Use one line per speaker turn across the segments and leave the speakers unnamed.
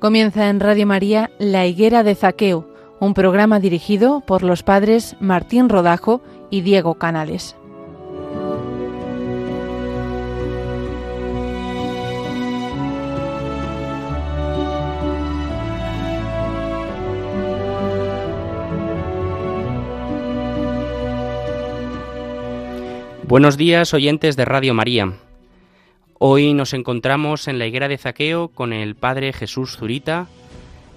Comienza en Radio María La Higuera de Zaqueo, un programa dirigido por los padres Martín Rodajo y Diego Canales.
Buenos días, oyentes de Radio María. Hoy nos encontramos en la higuera de Zaqueo con el Padre Jesús Zurita.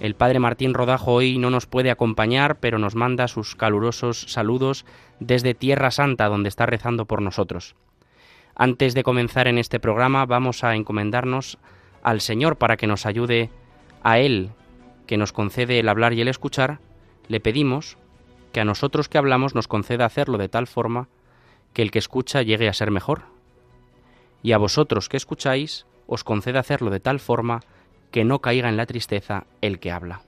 El Padre Martín Rodajo hoy no nos puede acompañar, pero nos manda sus calurosos saludos desde Tierra Santa, donde está rezando por nosotros. Antes de comenzar en este programa, vamos a encomendarnos al Señor para que nos ayude a Él, que nos concede el hablar y el escuchar. Le pedimos que a nosotros que hablamos nos conceda hacerlo de tal forma que el que escucha llegue a ser mejor, y a vosotros que escucháis os conceda hacerlo de tal forma que no caiga en la tristeza el que habla.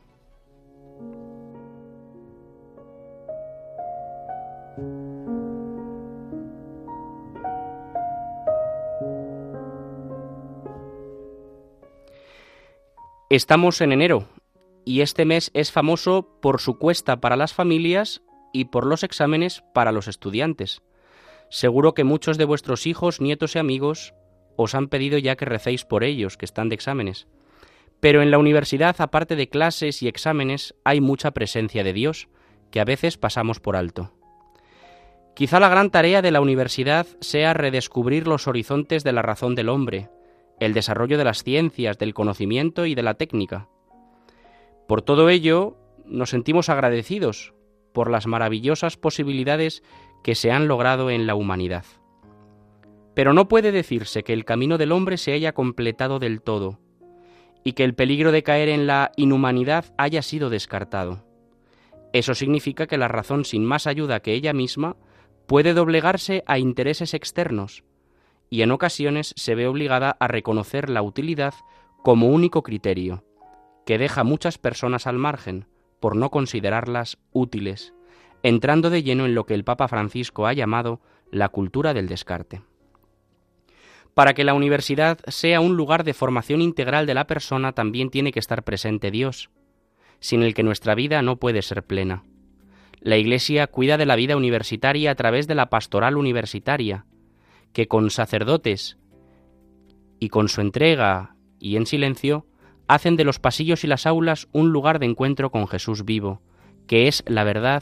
Estamos en enero y este mes es famoso por su cuesta para las familias y por los exámenes para los estudiantes. Seguro que muchos de vuestros hijos, nietos y amigos os han pedido ya que recéis por ellos, que están de exámenes. Pero en la universidad, aparte de clases y exámenes, hay mucha presencia de Dios, que a veces pasamos por alto. Quizá la gran tarea de la universidad sea redescubrir los horizontes de la razón del hombre, el desarrollo de las ciencias, del conocimiento y de la técnica. Por todo ello, nos sentimos agradecidos por las maravillosas posibilidades que se han logrado en la humanidad. Pero no puede decirse que el camino del hombre se haya completado del todo y que el peligro de caer en la inhumanidad haya sido descartado. Eso significa que la razón sin más ayuda que ella misma puede doblegarse a intereses externos y en ocasiones se ve obligada a reconocer la utilidad como único criterio, que deja muchas personas al margen por no considerarlas útiles entrando de lleno en lo que el Papa Francisco ha llamado la cultura del descarte. Para que la universidad sea un lugar de formación integral de la persona también tiene que estar presente Dios, sin el que nuestra vida no puede ser plena. La Iglesia cuida de la vida universitaria a través de la pastoral universitaria, que con sacerdotes y con su entrega y en silencio hacen de los pasillos y las aulas un lugar de encuentro con Jesús vivo, que es la verdad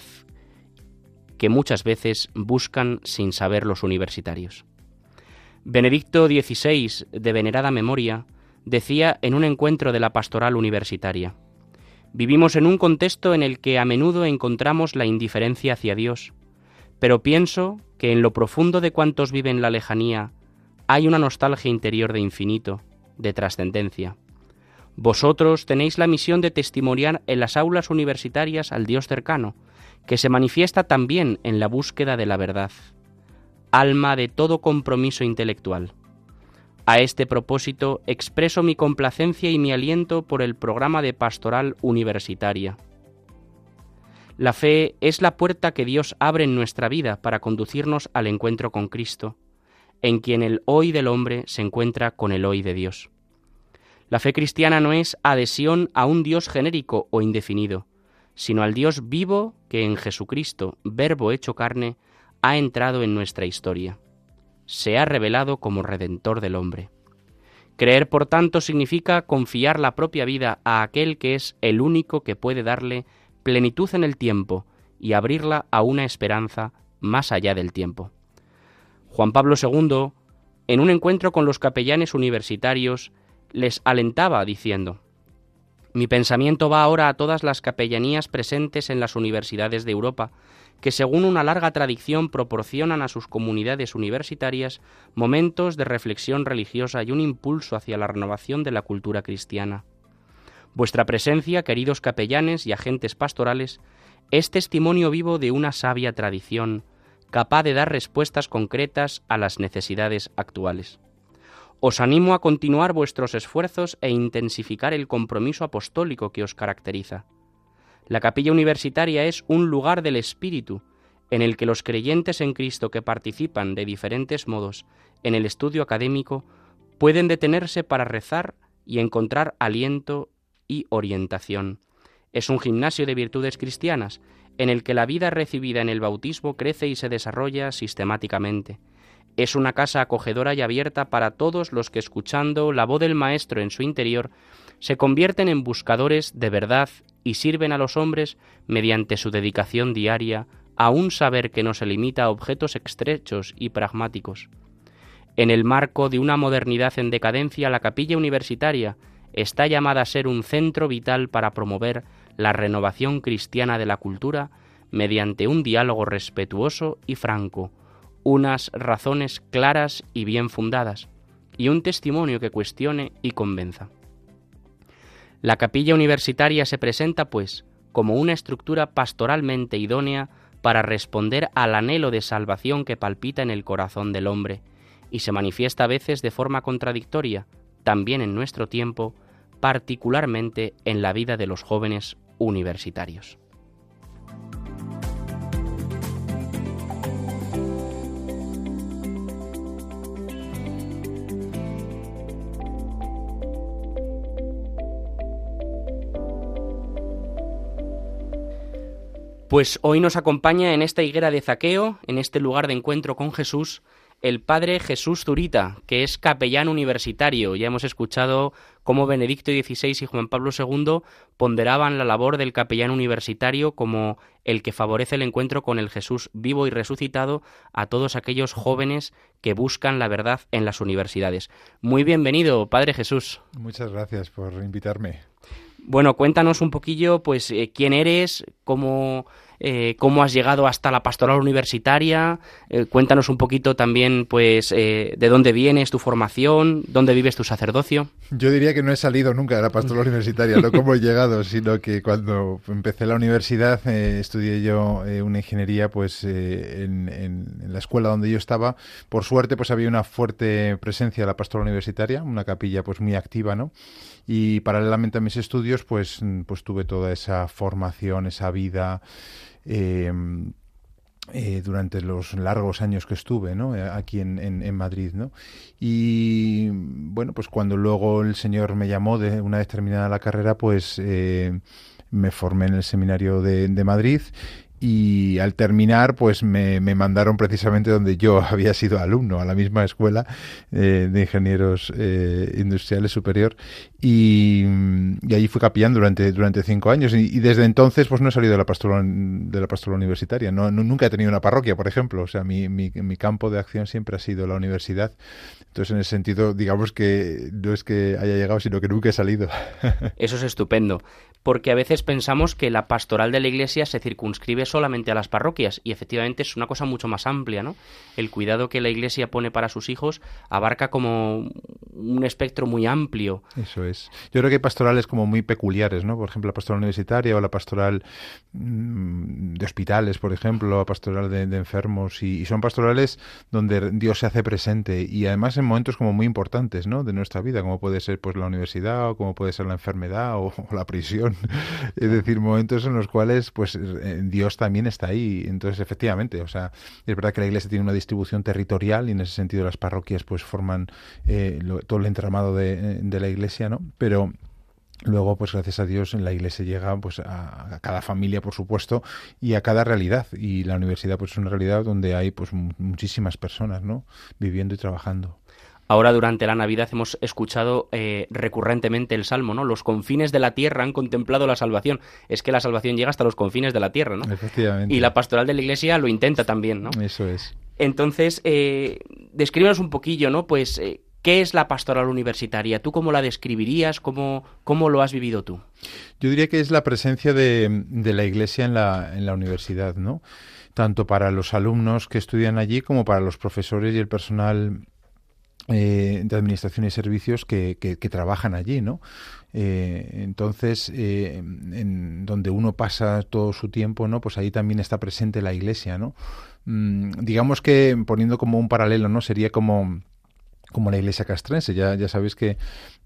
que muchas veces buscan sin saber los universitarios. Benedicto XVI, de venerada memoria, decía en un encuentro de la pastoral universitaria, Vivimos en un contexto en el que a menudo encontramos la indiferencia hacia Dios, pero pienso que en lo profundo de cuantos viven la lejanía hay una nostalgia interior de infinito, de trascendencia. Vosotros tenéis la misión de testimoniar en las aulas universitarias al Dios cercano, que se manifiesta también en la búsqueda de la verdad, alma de todo compromiso intelectual. A este propósito expreso mi complacencia y mi aliento por el programa de pastoral universitaria. La fe es la puerta que Dios abre en nuestra vida para conducirnos al encuentro con Cristo, en quien el hoy del hombre se encuentra con el hoy de Dios. La fe cristiana no es adhesión a un Dios genérico o indefinido, sino al Dios vivo que en Jesucristo, Verbo hecho carne, ha entrado en nuestra historia. Se ha revelado como Redentor del hombre. Creer, por tanto, significa confiar la propia vida a aquel que es el único que puede darle plenitud en el tiempo y abrirla a una esperanza más allá del tiempo. Juan Pablo II, en un encuentro con los capellanes universitarios, les alentaba diciendo, mi pensamiento va ahora a todas las capellanías presentes en las universidades de Europa, que según una larga tradición proporcionan a sus comunidades universitarias momentos de reflexión religiosa y un impulso hacia la renovación de la cultura cristiana. Vuestra presencia, queridos capellanes y agentes pastorales, es testimonio vivo de una sabia tradición, capaz de dar respuestas concretas a las necesidades actuales. Os animo a continuar vuestros esfuerzos e intensificar el compromiso apostólico que os caracteriza. La capilla universitaria es un lugar del Espíritu, en el que los creyentes en Cristo que participan de diferentes modos en el estudio académico pueden detenerse para rezar y encontrar aliento y orientación. Es un gimnasio de virtudes cristianas, en el que la vida recibida en el bautismo crece y se desarrolla sistemáticamente. Es una casa acogedora y abierta para todos los que escuchando la voz del Maestro en su interior se convierten en buscadores de verdad y sirven a los hombres mediante su dedicación diaria a un saber que no se limita a objetos estrechos y pragmáticos. En el marco de una modernidad en decadencia, la capilla universitaria está llamada a ser un centro vital para promover la renovación cristiana de la cultura mediante un diálogo respetuoso y franco, unas razones claras y bien fundadas, y un testimonio que cuestione y convenza. La capilla universitaria se presenta, pues, como una estructura pastoralmente idónea para responder al anhelo de salvación que palpita en el corazón del hombre, y se manifiesta a veces de forma contradictoria, también en nuestro tiempo, particularmente en la vida de los jóvenes universitarios. Pues hoy nos acompaña en esta higuera de Zaqueo, en este lugar de encuentro con Jesús, el padre Jesús Zurita, que es capellán universitario. Ya hemos escuchado cómo Benedicto XVI y Juan Pablo II ponderaban la labor del capellán universitario como el que favorece el encuentro con el Jesús vivo y resucitado a todos aquellos jóvenes que buscan la verdad en las universidades. Muy bienvenido, Padre Jesús.
Muchas gracias por invitarme.
Bueno, cuéntanos un poquillo, pues, eh, quién eres, cómo, eh, cómo has llegado hasta la pastoral universitaria. Eh, cuéntanos un poquito también, pues, de dónde vienes, tu formación, dónde vives tu sacerdocio.
Yo diría que no he salido nunca de la pastoral universitaria, no como he llegado, sino que cuando empecé la universidad estudié yo una ingeniería, pues, en, en, la escuela donde yo estaba. Por suerte, pues, había una fuerte presencia de la pastoral universitaria, una capilla, pues, muy activa, ¿no? Y paralelamente a mis estudios pues, pues tuve toda esa formación, esa vida em, eh, durante los largos años que estuve ¿no? Eh, aquí en, en, Madrid. ¿no? Y bueno, pues cuando luego el Señor me llamó de una vez terminada la carrera, pues eh, me formé en el seminario de, de Madrid y al terminar pues me, mandaron precisamente donde yo había sido alumno, a la misma escuela eh, de ingenieros eh, industriales superior. Y, allí fui capellán durante, durante cinco años. Y, desde entonces pues no he salido de la pastoral, de la pastoral universitaria, no, nunca he tenido una parroquia, por ejemplo, o sea, mi, mi, mi campo de acción siempre ha sido la universidad, entonces en ese sentido digamos que no es que haya llegado, sino que nunca he salido.
Eso es estupendo porque a veces pensamos que la pastoral de la Iglesia se circunscribe solamente a las parroquias y efectivamente es una cosa mucho más amplia, ¿no? El cuidado que la Iglesia pone para sus hijos abarca como un espectro muy amplio.
Eso es. Yo creo que hay pastorales como muy peculiares, ¿no? Por ejemplo, la pastoral universitaria o la pastoral mm, de hospitales, por ejemplo, la pastoral de, enfermos y, son pastorales donde Dios se hace presente y además en momentos como muy importantes, ¿no? De nuestra vida, como puede ser pues la universidad o como puede ser la enfermedad o la prisión es decir, momentos en los cuales pues eh, Dios también está ahí. Entonces, efectivamente, o sea, es verdad que la iglesia tiene una distribución territorial y en ese sentido las parroquias pues forman eh, todo el entramado de, de la iglesia, ¿no? Pero Luego, pues gracias a Dios, en la iglesia llega pues a, cada familia, por supuesto, y a cada realidad. Y la universidad, pues es una realidad donde hay pues muchísimas personas, ¿no? Viviendo y trabajando.
Ahora durante la Navidad hemos escuchado eh, recurrentemente el Salmo, ¿no? Los confines de la tierra han contemplado la salvación. Es que la salvación llega hasta los confines de la tierra, ¿no?
Efectivamente.
Y la pastoral de la Iglesia lo intenta también, ¿no?
Eso es.
Entonces, eh, descríbanos un poquillo, ¿no? Pues, eh, ¿qué es la pastoral universitaria? ¿Tú cómo la describirías? ¿Cómo, cómo lo has vivido tú?
Yo diría que es la presencia de, la Iglesia en la, universidad, ¿no? Tanto para los alumnos que estudian allí como para los profesores y el personal eh, de administración y servicios que, que, trabajan allí, ¿no? Eh, entonces, eh, en donde uno pasa todo su tiempo, ¿no? Pues ahí también está presente la Iglesia, ¿no? Mm, digamos que poniendo como un paralelo, ¿no? Sería como como la iglesia castrense. Ya, ya sabéis que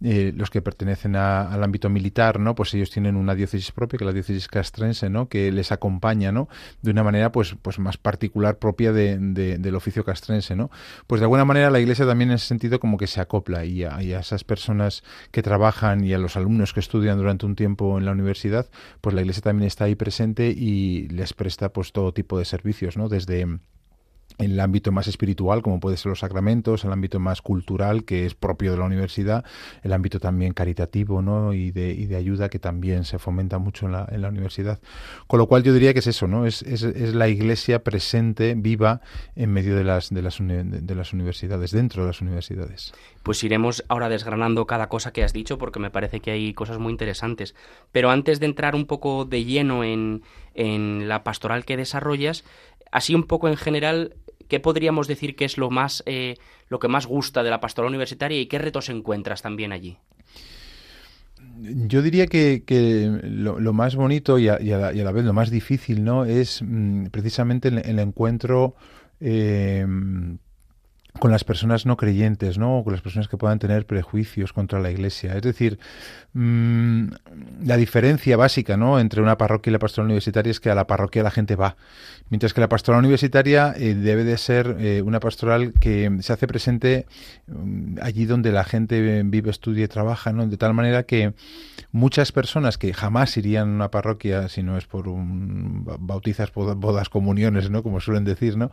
eh, los que pertenecen al ámbito militar, ¿no? Pues ellos tienen una diócesis propia, que es la diócesis castrense, ¿no? Que les acompaña, ¿no? De una manera, pues, pues más particular propia de, del oficio castrense, ¿no? Pues de alguna manera la iglesia también en ese sentido como que se acopla y a, y a esas personas que trabajan y a los alumnos que estudian durante un tiempo en la universidad, pues la iglesia también está ahí presente y les presta pues todo tipo de servicios, ¿no? Desde en el ámbito más espiritual, como puede ser los sacramentos, el ámbito más cultural, que es propio de la universidad, el ámbito también caritativo ¿no? y, de, y de ayuda, que también se fomenta mucho en la, en la universidad. Con lo cual yo diría que es eso, ¿no? es, es, es la iglesia presente, viva, en medio de las, de, las de las universidades, dentro de las universidades.
Pues iremos ahora desgranando cada cosa que has dicho, porque me parece que hay cosas muy interesantes. Pero antes de entrar un poco de lleno en, en la pastoral que desarrollas, así un poco en general, ¿qué podríamos decir que es lo más eh, lo que más gusta de la pastoral universitaria y qué retos encuentras también allí?
Yo diría que, lo, más bonito y a, la, vez lo más difícil, ¿no? Es mm, precisamente el, encuentro eh, con las personas no creyentes, ¿no? O con las personas que puedan tener prejuicios contra la Iglesia. Es decir, mmm, la diferencia básica, ¿no? Entre una parroquia y la pastoral universitaria es que a la parroquia la gente va, mientras que la pastoral universitaria eh, debe de ser eh, una pastoral que se hace presente mm, allí donde la gente vive, estudia y trabaja, ¿no? De tal manera que muchas personas que jamás irían a una parroquia si no es por un bautizas, bodas, comuniones, ¿no? Como suelen decir, ¿no?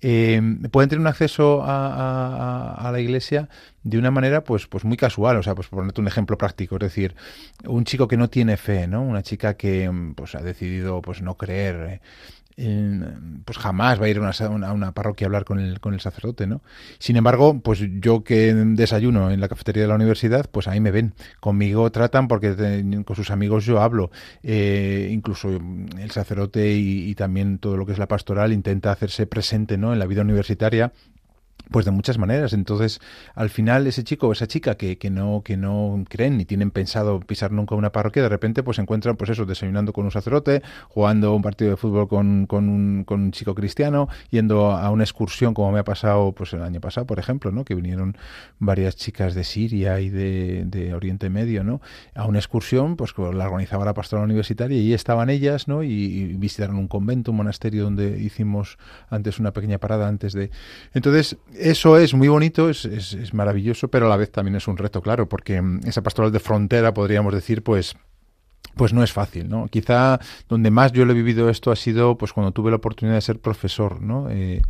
Eh, pueden tener un acceso a a, la iglesia de una manera pues pues muy casual, o sea, pues por ponerte un ejemplo práctico, es decir, un chico que no tiene fe, ¿no? Una chica que pues ha decidido pues no creer, pues jamás va a ir a una, parroquia a hablar con el, con el sacerdote, ¿no? Sin embargo, pues yo que desayuno en la cafetería de la universidad, pues ahí me ven. Conmigo tratan porque con sus amigos yo hablo. Eh, incluso el sacerdote y, y, también todo lo que es la pastoral intenta hacerse presente, ¿no? En la vida universitaria pues de muchas maneras. Entonces, al final, ese chico o esa chica que, que, no, que no creen ni tienen pensado pisar nunca una parroquia, de repente pues se encuentran, pues eso, desayunando con un sacerdote, jugando un partido de fútbol con, con, un, con un chico cristiano, yendo a una excursión, como me ha pasado pues el año pasado, por ejemplo, ¿no? Que vinieron varias chicas de Siria y de, Oriente Medio, ¿no? A una excursión, pues la organizaba la pastoral universitaria y estaban ellas, ¿no? Y, y visitaron un convento, un monasterio donde hicimos antes una pequeña parada antes de... Entonces, eso es muy bonito, es, es, maravilloso, pero a la vez también es un reto, claro, porque mm, esa pastoral de frontera, podríamos decir, pues pues no es fácil, ¿no? Quizá donde más yo lo he vivido esto ha sido pues cuando tuve la oportunidad de ser profesor, ¿no? Eh,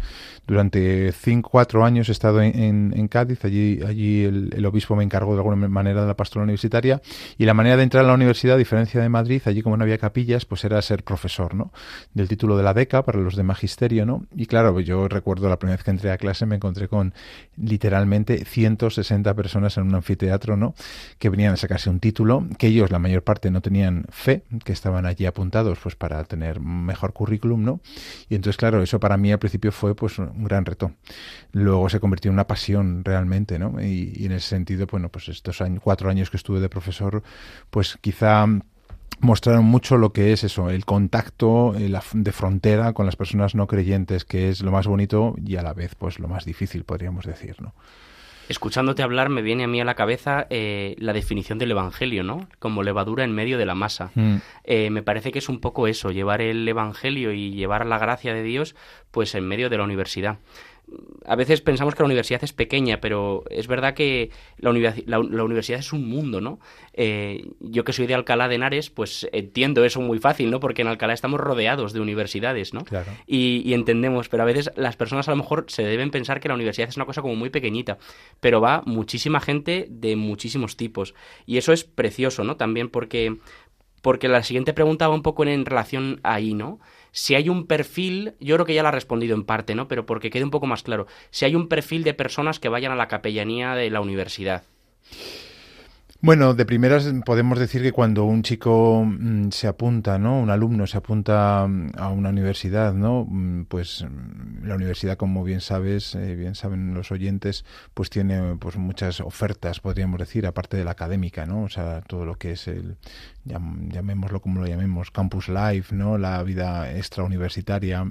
durante cinco, cuatro años he estado en, Cádiz, allí, allí el, obispo me encargó de alguna manera de la pastoral universitaria y la manera de entrar a la universidad, a diferencia de Madrid, allí como no había capillas, pues era ser profesor, ¿no? Del título de la beca para los de magisterio, ¿no? Y claro, yo recuerdo la primera vez que entré a clase me encontré con literalmente 160 personas en un anfiteatro, ¿no? Que venían a sacarse un título, que ellos la mayor parte no tenían fe, que estaban allí apuntados pues para tener mejor currículum, ¿no? Y entonces, claro, eso para mí al principio fue pues un gran reto. Luego se convirtió en una pasión realmente, ¿no? Y, en ese sentido, bueno, pues estos años, cuatro años que estuve de profesor, pues quizá mostraron mucho lo que es eso, el contacto eh, de frontera con las personas no creyentes, que es lo más bonito y a la vez pues lo más difícil, podríamos decir, ¿no?
Escuchándote hablar me viene a mí a la cabeza eh, la definición del Evangelio, ¿no? Como levadura en medio de la masa. Mm. Eh, me parece que es un poco eso, llevar el Evangelio y llevar la gracia de Dios pues en medio de la universidad a veces pensamos que la universidad es pequeña, pero es verdad que la, universidad es un mundo, ¿no? Eh, yo que soy de Alcalá de Henares, pues entiendo eso muy fácil, ¿no? Porque en Alcalá estamos rodeados de universidades, ¿no?
Claro.
Y, entendemos, pero a veces las personas a lo mejor se deben pensar que la universidad es una cosa como muy pequeñita, pero va muchísima gente de muchísimos tipos. Y eso es precioso, ¿no? También porque, porque la siguiente pregunta va un poco en relación ahí, ¿no? Si hay un perfil, yo creo que ya la ha respondido en parte, ¿no? Pero porque quede un poco más claro, si hay un perfil de personas que vayan a la capellanía de la universidad.
Bueno, de primeras podemos decir que cuando un chico mm, se apunta, ¿no? Un alumno se apunta mm, a una universidad, ¿no? Mm, pues la universidad, como bien sabes, eh, bien saben los oyentes, pues tiene pues muchas ofertas, podríamos decir, aparte de la académica, ¿no? O sea, todo lo que es el llamémoslo como lo llamemos, campus life, ¿no? La vida extrauniversitaria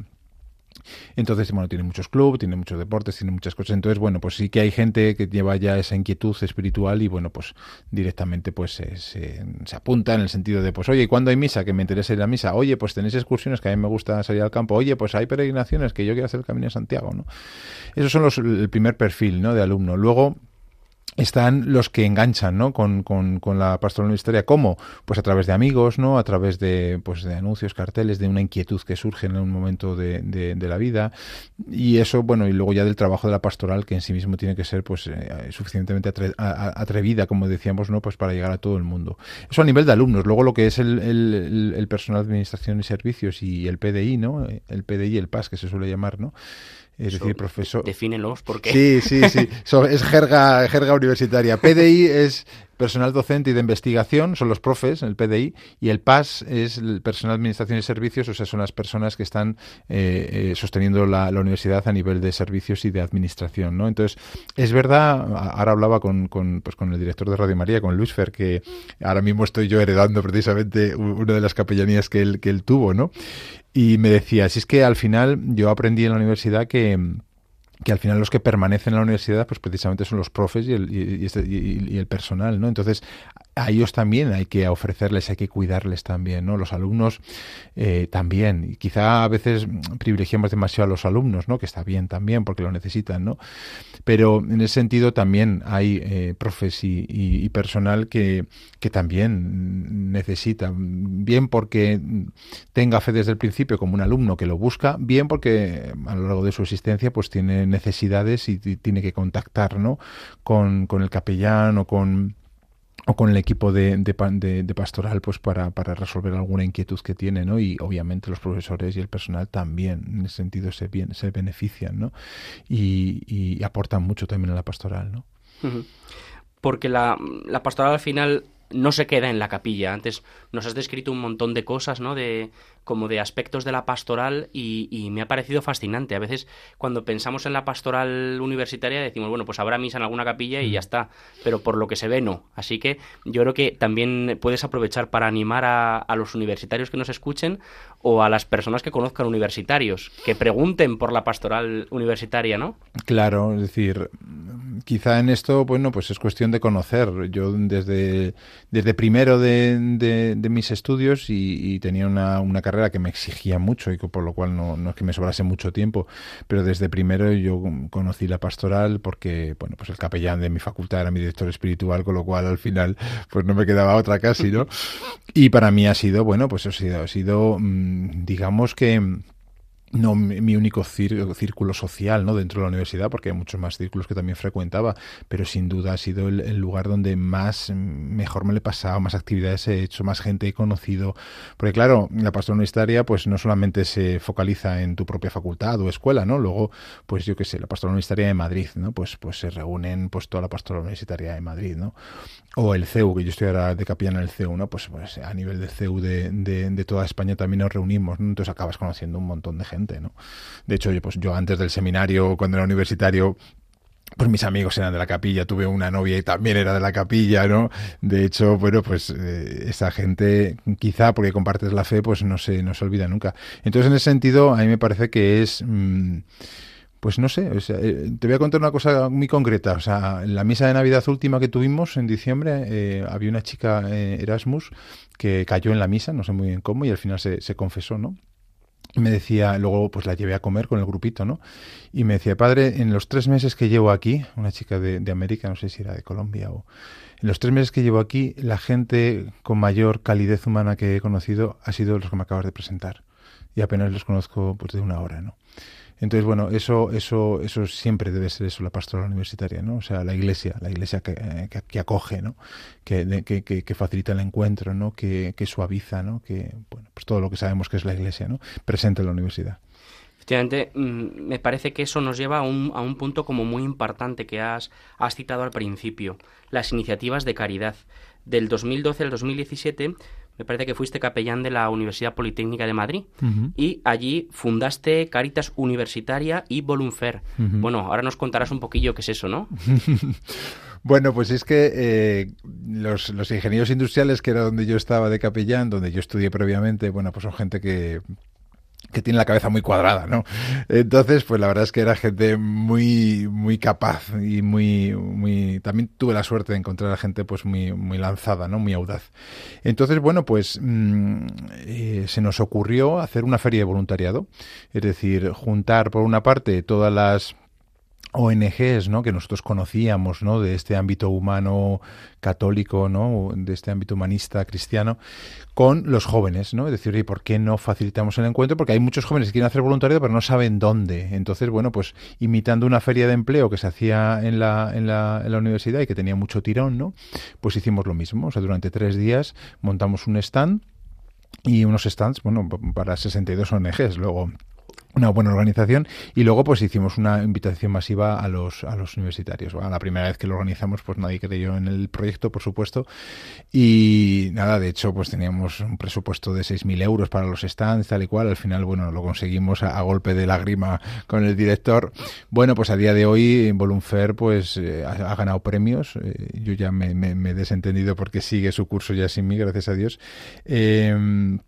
Entonces, bueno, tiene muchos clubes, tiene muchos deportes, tiene muchas cosas. Entonces, bueno, pues sí que hay gente que lleva ya esa inquietud espiritual y, bueno, pues directamente pues se, se, apunta en el sentido de, pues, oye, ¿cuándo hay misa? Que me interesa ir a misa. Oye, pues tenéis excursiones que a mí me gusta salir al campo. Oye, pues hay peregrinaciones que yo quiero hacer el Camino de Santiago, ¿no? Esos son los, el primer perfil, ¿no? De alumno. Luego, están los que enganchan ¿no? con, con, con, la pastoral universitaria. ¿Cómo? Pues a través de amigos, ¿no? a través de, pues de anuncios, carteles, de una inquietud que surge en un momento de, de, la vida. Y eso, bueno, y luego ya del trabajo de la pastoral, que en sí mismo tiene que ser pues eh, suficientemente atrevida, como decíamos, ¿no? pues para llegar a todo el mundo. Eso a nivel de alumnos. Luego lo que es el, el, el personal de administración y servicios y el PDI, ¿no? el PDI el PAS, que se suele llamar, ¿no? Es decir, profesor.
Defínelos, porque.
Sí, sí, sí. es jerga, jerga universitaria. PDI es personal docente y de investigación, son los profes, el PDI, y el PAS es el personal de administración y servicios, o sea, son las personas que están eh, eh, sosteniendo la, universidad a nivel de servicios y de administración, ¿no? Entonces, es verdad, ahora hablaba con, pues, con el director de Radio María, con Luis Fer, que ahora mismo estoy yo heredando precisamente una de las capellanías que él, que él tuvo, ¿no? Y me decía, si es que al final yo aprendí en la universidad que que al final los que permanecen en la universidad, pues precisamente son los profes y el, y, este, y, el personal, ¿no? Entonces, a ellos también hay que ofrecerles, hay que cuidarles también, ¿no? Los alumnos eh, también. Y quizá a veces privilegiamos demasiado a los alumnos, ¿no? Que está bien también porque lo necesitan, ¿no? Pero en ese sentido también hay eh, profes y, personal que, que también necesitan, bien porque tenga fe desde el principio como un alumno que lo busca, bien porque a lo largo de su existencia pues tiene necesidades y, tiene que contactar, ¿no? Con, con el capellán o con con el equipo de, de, pastoral pues para, para, resolver alguna inquietud que tiene ¿no? y obviamente los profesores y el personal también en ese sentido se, bien, se benefician ¿no? y, y, aportan mucho también a la pastoral ¿no?
porque la, la pastoral al final no se queda en la capilla. Antes nos has descrito un montón de cosas, ¿no? De, como de aspectos de la pastoral y, me ha parecido fascinante. A veces cuando pensamos en la pastoral universitaria decimos, bueno, pues habrá misa en alguna capilla y ya mm. está, pero por lo que se ve no. Así que yo creo que también puedes aprovechar para animar a, a los universitarios que nos escuchen o a las personas que conozcan universitarios, que pregunten por la pastoral universitaria, ¿no?
Claro, es decir, quizá en esto, bueno, pues es cuestión de conocer. Yo desde, desde primero de, de, mis estudios y, tenía una, una, carrera que me exigía mucho y por lo cual no, no, es que me sobrase mucho tiempo, pero desde primero yo conocí la pastoral porque, bueno, pues el capellán de mi facultad era mi director espiritual, con lo cual al final pues no me quedaba otra casi, ¿no? Y para mí ha sido, bueno, pues ha sido, ha sido mm, digamos que no mi único círculo social no dentro de la universidad porque hay muchos más círculos que también frecuentaba pero sin duda ha sido el, lugar donde más mejor me le he pasado más actividades he hecho más gente he conocido. Porque claro la pastoral universitaria pues no solamente se focaliza en tu propia facultad o escuela no luego pues yo qué sé la pastoral universitaria de Madrid no pues pues se reúnen pues toda la pastoral universitaria de Madrid no o el CEU que yo estoy ahora de capellán en el CEU no pues, pues a nivel del CEU de, de, de toda España también nos reunimos ¿no? entonces acabas conociendo un montón de gente De hecho, yo, pues yo antes del seminario, cuando era universitario, pues mis amigos eran de la capilla, tuve una novia y también era de la capilla, ¿no? De hecho, bueno, pues eh, esa gente, quizá porque compartes la fe, pues no se, no se olvida nunca. Entonces, en ese sentido, a mí me parece que es... Mm, pues no sé, eh, te voy a contar una cosa muy concreta. O sea, en la misa de Navidad última que tuvimos en diciembre, eh, había una chica, Erasmus, que cayó en la misa, no sé muy bien cómo, y al final se, se confesó, ¿no? Me decía, luego pues la llevé a comer con el grupito, ¿no? Y me decía, padre, en los tres meses que llevo aquí, una chica de, América, no sé si era de Colombia o... En los tres meses que llevo aquí, la gente con mayor calidez humana que he conocido ha sido los que me acabas de presentar. Y apenas los conozco pues de una hora, ¿no? Entonces, bueno, eso, eso, eso siempre debe ser eso, la pastoral universitaria, ¿no? O sea, la iglesia, la iglesia que, que, acoge, ¿no? Que, que, que, facilita el encuentro, ¿no? Que, que suaviza, ¿no? Que, bueno, pues todo lo que sabemos que es la iglesia, ¿no? Presente en la universidad.
Efectivamente, mm, me parece que eso nos lleva a un, a un punto como muy importante que has, has citado al principio, las iniciativas de caridad. Del 2012 al 2017 me parece que fuiste capellán de la Universidad Politécnica de Madrid y allí fundaste Caritas Universitaria y Volunfer. Bueno, ahora nos contarás un poquillo qué es eso, ¿no?
Bueno, pues es que eh, los, los, ingenieros industriales, que era donde yo estaba de capellán, donde yo estudié previamente, bueno, pues son gente que, que tiene la cabeza muy cuadrada, ¿no? Entonces, pues la verdad es que era gente muy, muy capaz y muy, muy, también tuve la suerte de encontrar a gente pues muy, muy lanzada, ¿no? Muy audaz. Entonces, bueno, pues mm, eh, se nos ocurrió hacer una feria de voluntariado, es decir, juntar por una parte todas las ONGs ¿no? que nosotros conocíamos ¿no? de este ámbito humano católico, ¿no? de este ámbito humanista cristiano, con los jóvenes, ¿no? Es decir, ¿y por qué no facilitamos el encuentro? Porque hay muchos jóvenes que quieren hacer voluntariado pero no saben dónde. Entonces, bueno, pues imitando una feria de empleo que se hacía en la, en la, en la universidad y que tenía mucho tirón, ¿no? Pues hicimos lo mismo. O sea, durante tres días montamos un stand y unos stands, bueno, para 62 ONGs. Luego una buena organización y luego pues hicimos una invitación masiva a los a los universitarios. La primera vez que lo organizamos pues nadie creyó en el proyecto por supuesto. Y nada de hecho pues teníamos un presupuesto de 6.000 euros para los stands tal y cual. Al final bueno lo conseguimos a, golpe de lágrima con el director. Bueno pues a día de hoy Volunfer pues eh, ha, ganado premios. Eh, yo ya me, me, he desentendido porque sigue su curso ya sin mí gracias a Dios. Eh,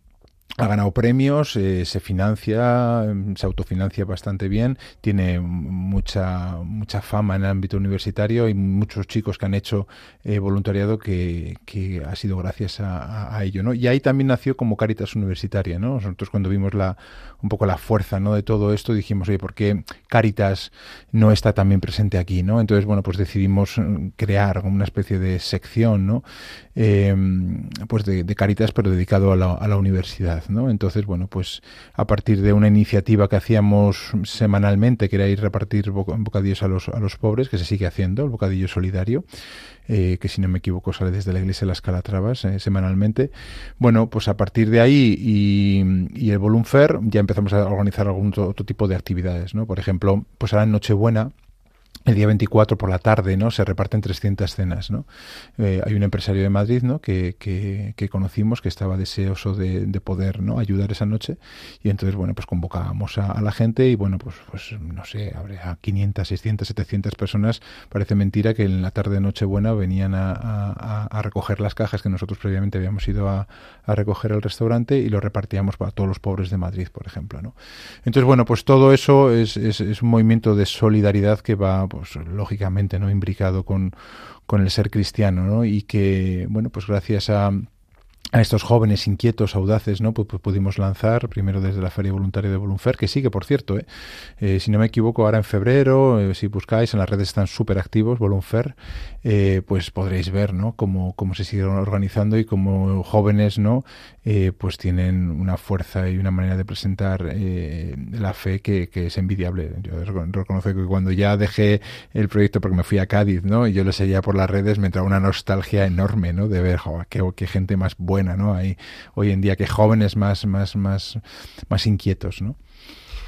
ha ganado premios, eh, se financia, mm, se autofinancia bastante bien, tiene mucha mucha fama en el ámbito universitario y muchos chicos que han hecho eh, voluntariado que, que, ha sido gracias a, ello, ¿no? Y ahí también nació como Caritas Universitaria, ¿no? Nosotros cuando vimos la un poco la fuerza, ¿no? De todo esto dijimos, oye, ¿por qué Caritas no está también presente aquí, ¿no? Entonces, bueno, pues decidimos mm, crear una especie de sección, ¿no? Eh, pues de, de, Caritas, pero dedicado a la, a la universidad. Entonces, bueno, pues a partir de una iniciativa que hacíamos semanalmente, que era ir repartir bocadillos a los, a los pobres, que se sigue haciendo, el bocadillo solidario, eh, que si no me equivoco sale desde la iglesia de las Calatravas eh, semanalmente. Bueno, pues a partir de ahí y, y el Volunfer ya empezamos a organizar algún otro, tipo de actividades, ¿no? Por ejemplo, pues ahora en Nochebuena el día 24 por la tarde, ¿no? Se reparten 300 cenas, ¿no? Eh, hay un empresario de Madrid, ¿no? Que, que, conocimos que estaba deseoso de, de, poder, ¿no? Ayudar esa noche y entonces, bueno, pues convocábamos a, la gente y, bueno, pues, pues no sé, habría 500, 600, 700 personas. Parece mentira que en la tarde de Nochebuena venían a, a, recoger las cajas que nosotros previamente habíamos ido a, a recoger al restaurante y lo repartíamos para todos los pobres de Madrid, por ejemplo, ¿no? Entonces, bueno, pues todo eso es, es, es un movimiento de solidaridad que va pues lógicamente no imbricado con, con el ser cristiano, ¿no? Y que, bueno, pues gracias a, a estos jóvenes inquietos, audaces, ¿no? Pues, pues, pudimos lanzar primero desde la Feria Voluntaria de Volunfer, que sigue, por cierto, ¿eh? Eh, si no me equivoco, ahora en febrero, eh, si buscáis, en las redes están súper activos, Volunfer, eh, pues podréis ver, ¿no? Cómo, cómo se siguen organizando y cómo jóvenes, ¿no? Pues tienen una fuerza y una manera de presentar la fe que, que, es envidiable. Yo reconozco que cuando ya dejé el proyecto porque me fui a Cádiz, ¿no? Y yo lo seguía por las redes, me entraba una nostalgia enorme, ¿no? De ver, qué, qué gente más buena, ¿no? Hay hoy en día, que jóvenes más, más, más, más inquietos, ¿no?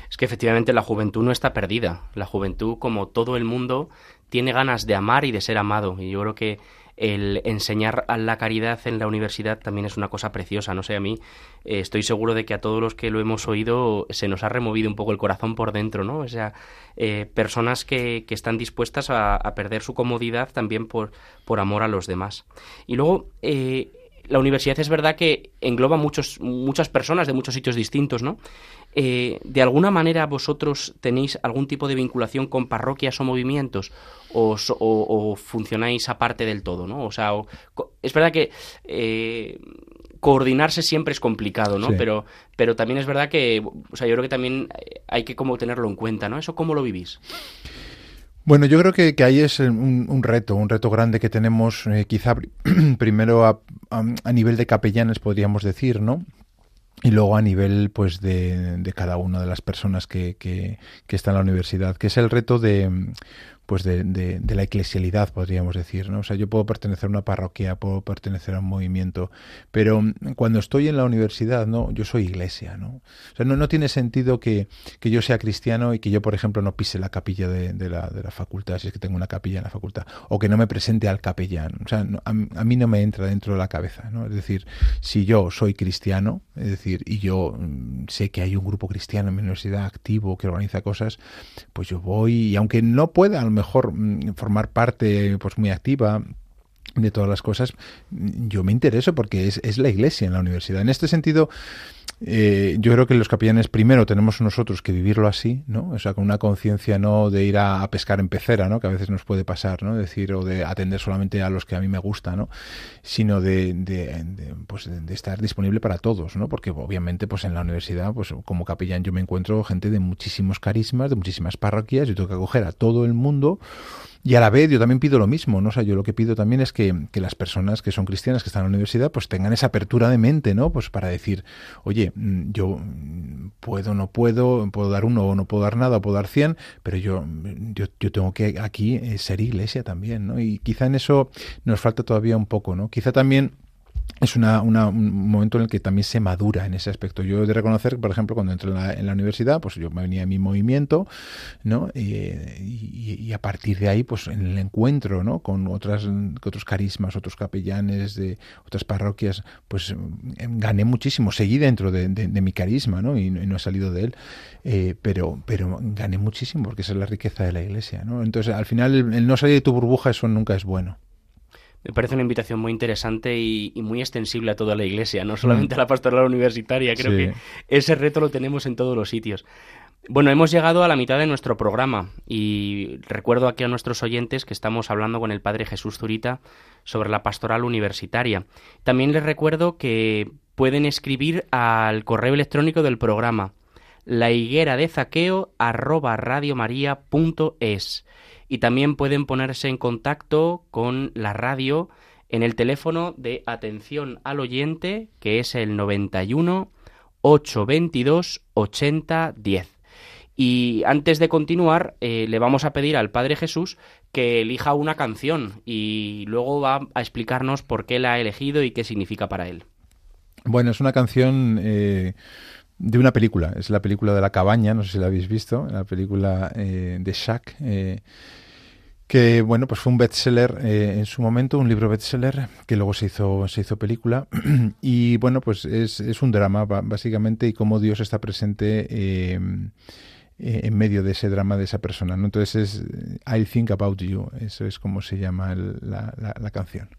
Es que efectivamente la juventud no está perdida. La juventud, como todo el mundo, tiene ganas de amar y de ser amado. Y yo creo que el enseñar a la caridad en la universidad también es una cosa preciosa. No sé, a mí eh, estoy seguro de que a todos los que lo hemos oído se nos ha removido un poco el corazón por dentro, ¿no? O sea, eh, personas que, están dispuestas a, a, perder su comodidad también por, por amor a los demás. Y luego, eh, la universidad es verdad que engloba muchos, muchas personas de muchos sitios distintos, ¿no? Eh, ¿De alguna manera vosotros tenéis algún tipo de vinculación con parroquias o movimientos? ¿O, o, o funcionáis aparte del todo, no? O sea, o, es verdad que... Eh, coordinarse siempre es complicado, ¿no? Sí. Pero, pero también es verdad que, o sea, yo creo que también hay que como tenerlo en cuenta, ¿no? ¿Eso cómo lo vivís?
Bueno, yo creo que, que ahí es un, un, reto, un reto grande que tenemos, eh, quizá primero a, a, a, nivel de capellanes, podríamos decir, ¿no? Y luego a nivel pues de, de cada una de las personas que, que, que está en la universidad, que es el reto de pues de, de, de, la eclesialidad, podríamos decir, ¿no? O sea, yo puedo pertenecer a una parroquia, puedo pertenecer a un movimiento, pero cuando estoy en la universidad, no, yo soy iglesia, ¿no? O sea, no, no tiene sentido que, que yo sea cristiano y que yo, por ejemplo, no pise la capilla de, de, la, de la facultad, si es que tengo una capilla en la facultad, o que no me presente al capellán. O sea, no, a, a, mí no me entra dentro de la cabeza, ¿no? Es decir, si yo soy cristiano, es decir, y yo mm, sé que hay un grupo cristiano en mi universidad activo que organiza cosas, pues yo voy, y aunque no pueda, a lo mejor mm, formar parte pues muy activa de todas las cosas, yo me intereso porque es, es, la iglesia en la universidad. En este sentido, eh, yo creo que los capellanes primero tenemos nosotros que vivirlo así, ¿no? O sea, con una conciencia no de ir a, pescar en pecera, ¿no? Que a veces nos puede pasar, ¿no? Decir, o de atender solamente a los que a mí me gusta, ¿no? Sino de, de, pues de, estar disponible para todos, ¿no? Porque obviamente, pues en la universidad, pues como capellán yo me encuentro gente de muchísimos carismas, de muchísimas parroquias, yo tengo que acoger a todo el mundo y a la vez yo también pido lo mismo, ¿no? O sea, yo lo que pido también es que, las personas que son cristianas, que están en la universidad, pues tengan esa apertura de mente, ¿no? Pues para decir, oye, mm, yo mm, puedo, no puedo, puedo dar uno o no puedo dar nada, o puedo dar cien, pero yo, mm, yo, yo tengo que aquí eh, ser iglesia también, ¿no? Y quizá en eso nos falta todavía un poco, ¿no? Quizá también es una, un momento en el que también se madura en ese aspecto. Yo he de reconocer, por ejemplo, cuando entré en la, universidad, pues yo me venía a mi movimiento, ¿no? y, a partir de ahí, pues en el encuentro, ¿no? Con otras, otros carismas, otros capellanes de otras parroquias, pues em, gané muchísimo. Seguí dentro de, mi carisma, ¿no? Y, no he salido de él, eh, pero, pero gané muchísimo porque esa es la riqueza de la iglesia, ¿no? Entonces, al final, el no salir de tu burbuja, eso nunca es bueno.
Me parece una invitación muy interesante y, muy extensible a toda la iglesia, no solamente a la pastoral universitaria. Creo que ese reto lo tenemos en todos los sitios. Bueno, hemos llegado a la mitad de nuestro programa y recuerdo aquí a nuestros oyentes que estamos hablando con el Padre Jesús Zurita sobre la pastoral universitaria. También les recuerdo que pueden escribir al correo electrónico del programa la higuera de zaqueo arroba radiomaria.es y también pueden ponerse en contacto con la radio en el teléfono de atención al oyente que es el 91 822 80 10. Y antes de continuar, eh, le vamos a pedir al Padre Jesús que elija una canción y luego va a explicarnos por qué la ha elegido y qué significa para él.
Bueno, es una canción eh, de una película, es la película de la cabaña, no sé si la habéis visto, la película eh, de Shaq, eh, que bueno, pues fue un bestseller eh, en su momento, un libro bestseller que luego se hizo, se hizo película y bueno, pues es, es un drama básicamente y cómo Dios está presente en medio de ese drama de esa persona, ¿no? Entonces es I Think About You, eso es como se llama la, la canción.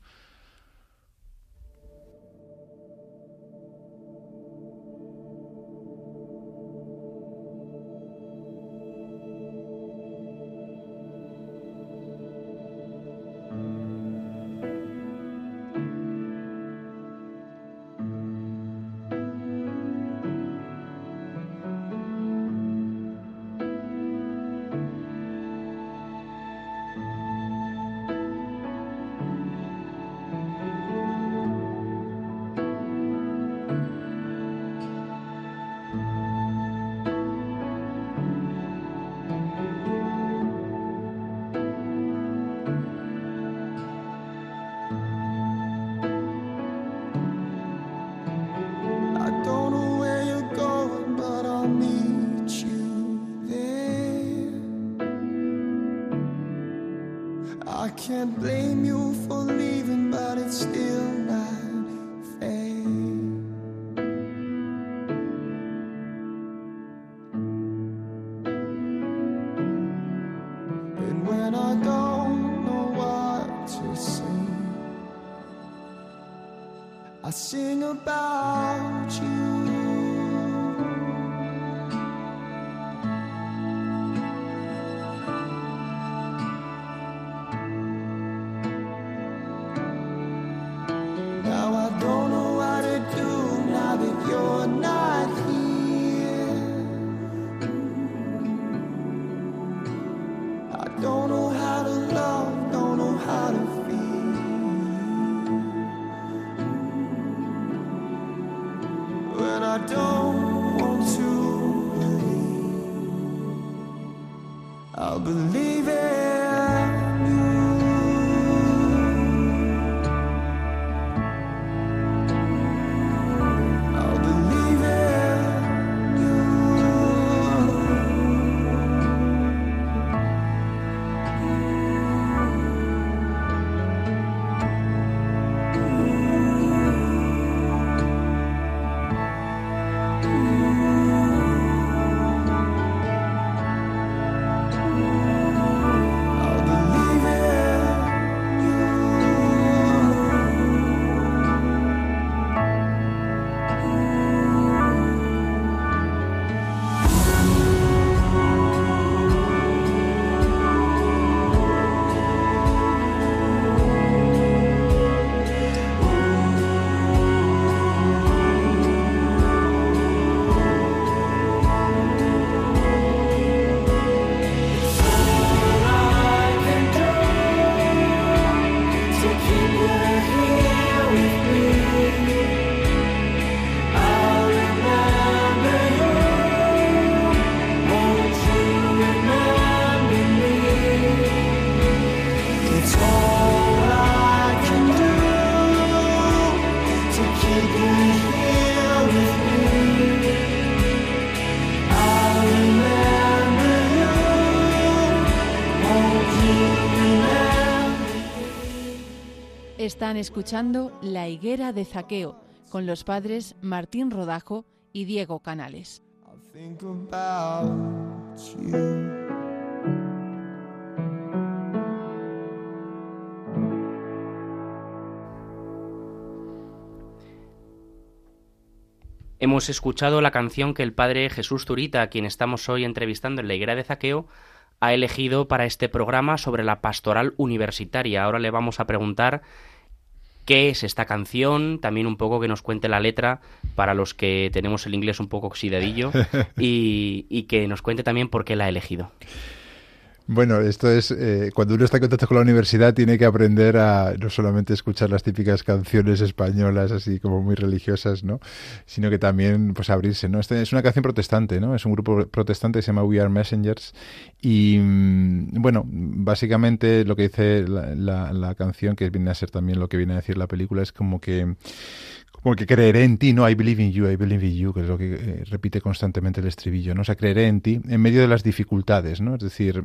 Están escuchando La Higuera de Zaqueo con los padres Martín Rodajo y Diego Canales.
Hemos escuchado la canción que el padre Jesús Turita, a quien estamos hoy entrevistando en la Higuera de Zaqueo, ha elegido para este programa sobre la pastoral universitaria. Ahora le vamos a preguntar qué es esta canción, también un poco que nos cuente la letra para los que tenemos el inglés un poco oxidadillo y, y que nos cuente también por qué la ha elegido.
Bueno, esto es, eh, cuando uno está en contacto con la universidad tiene que aprender a no solamente escuchar las típicas canciones españolas así como muy religiosas, ¿no? Sino que también pues abrirse, ¿no? Este es una canción protestante, ¿no? Es un grupo protestante que se llama We Are Messengers y mm, bueno, básicamente lo que dice la, canción, que viene a ser también lo que viene a decir la película, es como que como que creeré en ti, ¿no? I believe in you, I believe in you, que es lo que eh, repite constantemente el estribillo, ¿no? O sea, creeré en ti en medio de las dificultades, ¿no? Es decir,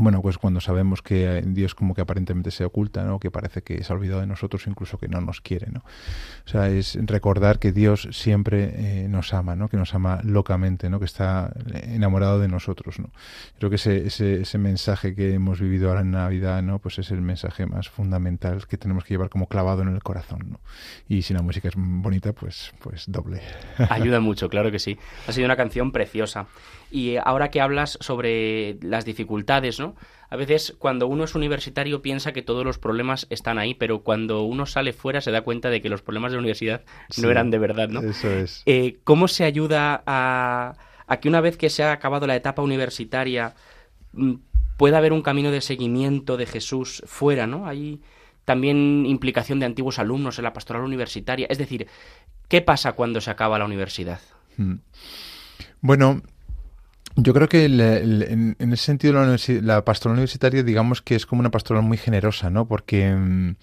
bueno, pues cuando sabemos que Dios como que aparentemente se oculta, ¿no? Que parece que se ha olvidado de nosotros, incluso que no nos quiere, ¿no? O sea, es recordar que Dios siempre eh, nos ama, ¿no? Que nos ama locamente, ¿no? Que está enamorado de nosotros, ¿no? Creo que ese, ese, ese mensaje que hemos vivido ahora en Navidad, ¿no? Pues es el mensaje más fundamental que tenemos que llevar como clavado en el corazón, ¿no? Y si la música es bonita, pues, pues doble.
Ayuda mucho, claro que sí. Ha sido una canción preciosa. Y ahora que hablas sobre las dificultades, ¿no? A veces cuando uno es universitario piensa que todos los problemas están ahí, pero cuando uno sale fuera se da cuenta de que los problemas de la universidad no eran de verdad, ¿no?
Eso es.
Eh, ¿Cómo se ayuda a, a que una vez que se ha acabado la etapa universitaria mm, pueda haber un camino de seguimiento de Jesús fuera, ¿no? Hay también implicación de antiguos alumnos en la pastoral universitaria. Es decir, ¿qué pasa cuando se acaba la universidad?
Hmm. Bueno, yo creo que en, ese sentido la, la, pastoral universitaria digamos que es como una pastoral muy generosa, ¿no? Porque mm,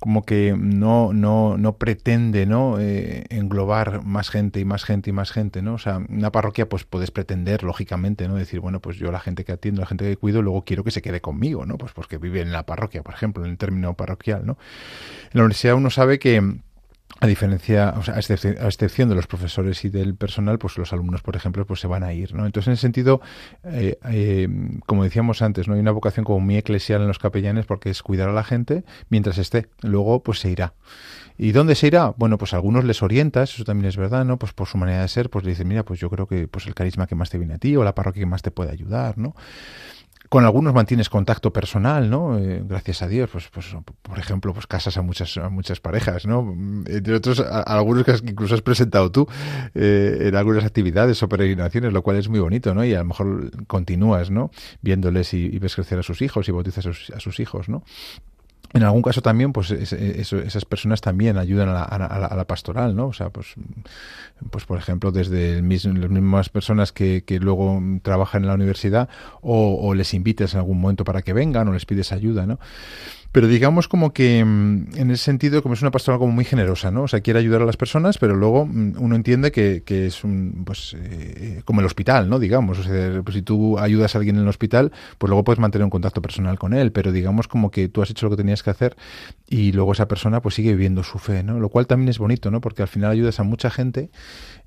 como que no, no, no pretende ¿no? Eh, englobar más gente y más gente y más gente, ¿no? O sea, una parroquia pues puedes pretender, lógicamente, ¿no? Decir, bueno, pues yo la gente que atiendo, la gente que cuido, luego quiero que se quede conmigo, ¿no? Pues porque vive en la parroquia, por ejemplo, en el término parroquial, ¿no? En la universidad uno sabe que a diferencia, o sea, a excepción, de los profesores y del personal, pues los alumnos, por ejemplo, pues se van a ir, ¿no? Entonces, en ese sentido, eh, eh, como decíamos antes, no hay una vocación como muy eclesial en los capellanes porque es cuidar a la gente mientras esté. Luego, pues se irá. ¿Y dónde se irá? Bueno, pues a algunos les orientas, eso también es verdad, ¿no? Pues por su manera de ser, pues le dicen, mira, pues yo creo que pues el carisma que más te viene a ti o la parroquia que más te puede ayudar, ¿no? Con algunos mantienes contacto personal, ¿no? Eh, gracias a Dios, pues, pues, por ejemplo, pues casas a muchas, a muchas parejas, ¿no? Entre otros, algunos que incluso has presentado tú eh, en algunas actividades o peregrinaciones, lo cual es muy bonito, ¿no? Y a lo mejor continúas, ¿no? Viéndoles y, ves crecer a sus hijos y bautizas a sus, a sus hijos, ¿no? En algún caso también, pues esas personas también ayudan a la, a, la, pastoral, ¿no? O sea, pues, pues por ejemplo, desde el mismo, las mismas personas que, que luego trabajan en la universidad o, o les invitas en algún momento para que vengan o les pides ayuda, ¿no? Pero digamos como que mm, en ese sentido como es una pastoral como muy generosa, ¿no? O sea, quiere ayudar a las personas, pero luego mm, uno entiende que, que es un, pues, eh, como el hospital, ¿no? Digamos, o sea, pues si tú ayudas a alguien en el hospital, pues luego puedes mantener un contacto personal con él, pero digamos como que tú has hecho lo que tenías que hacer y luego esa persona pues sigue viviendo su fe, ¿no? Lo cual también es bonito, ¿no? Porque al final ayudas a mucha gente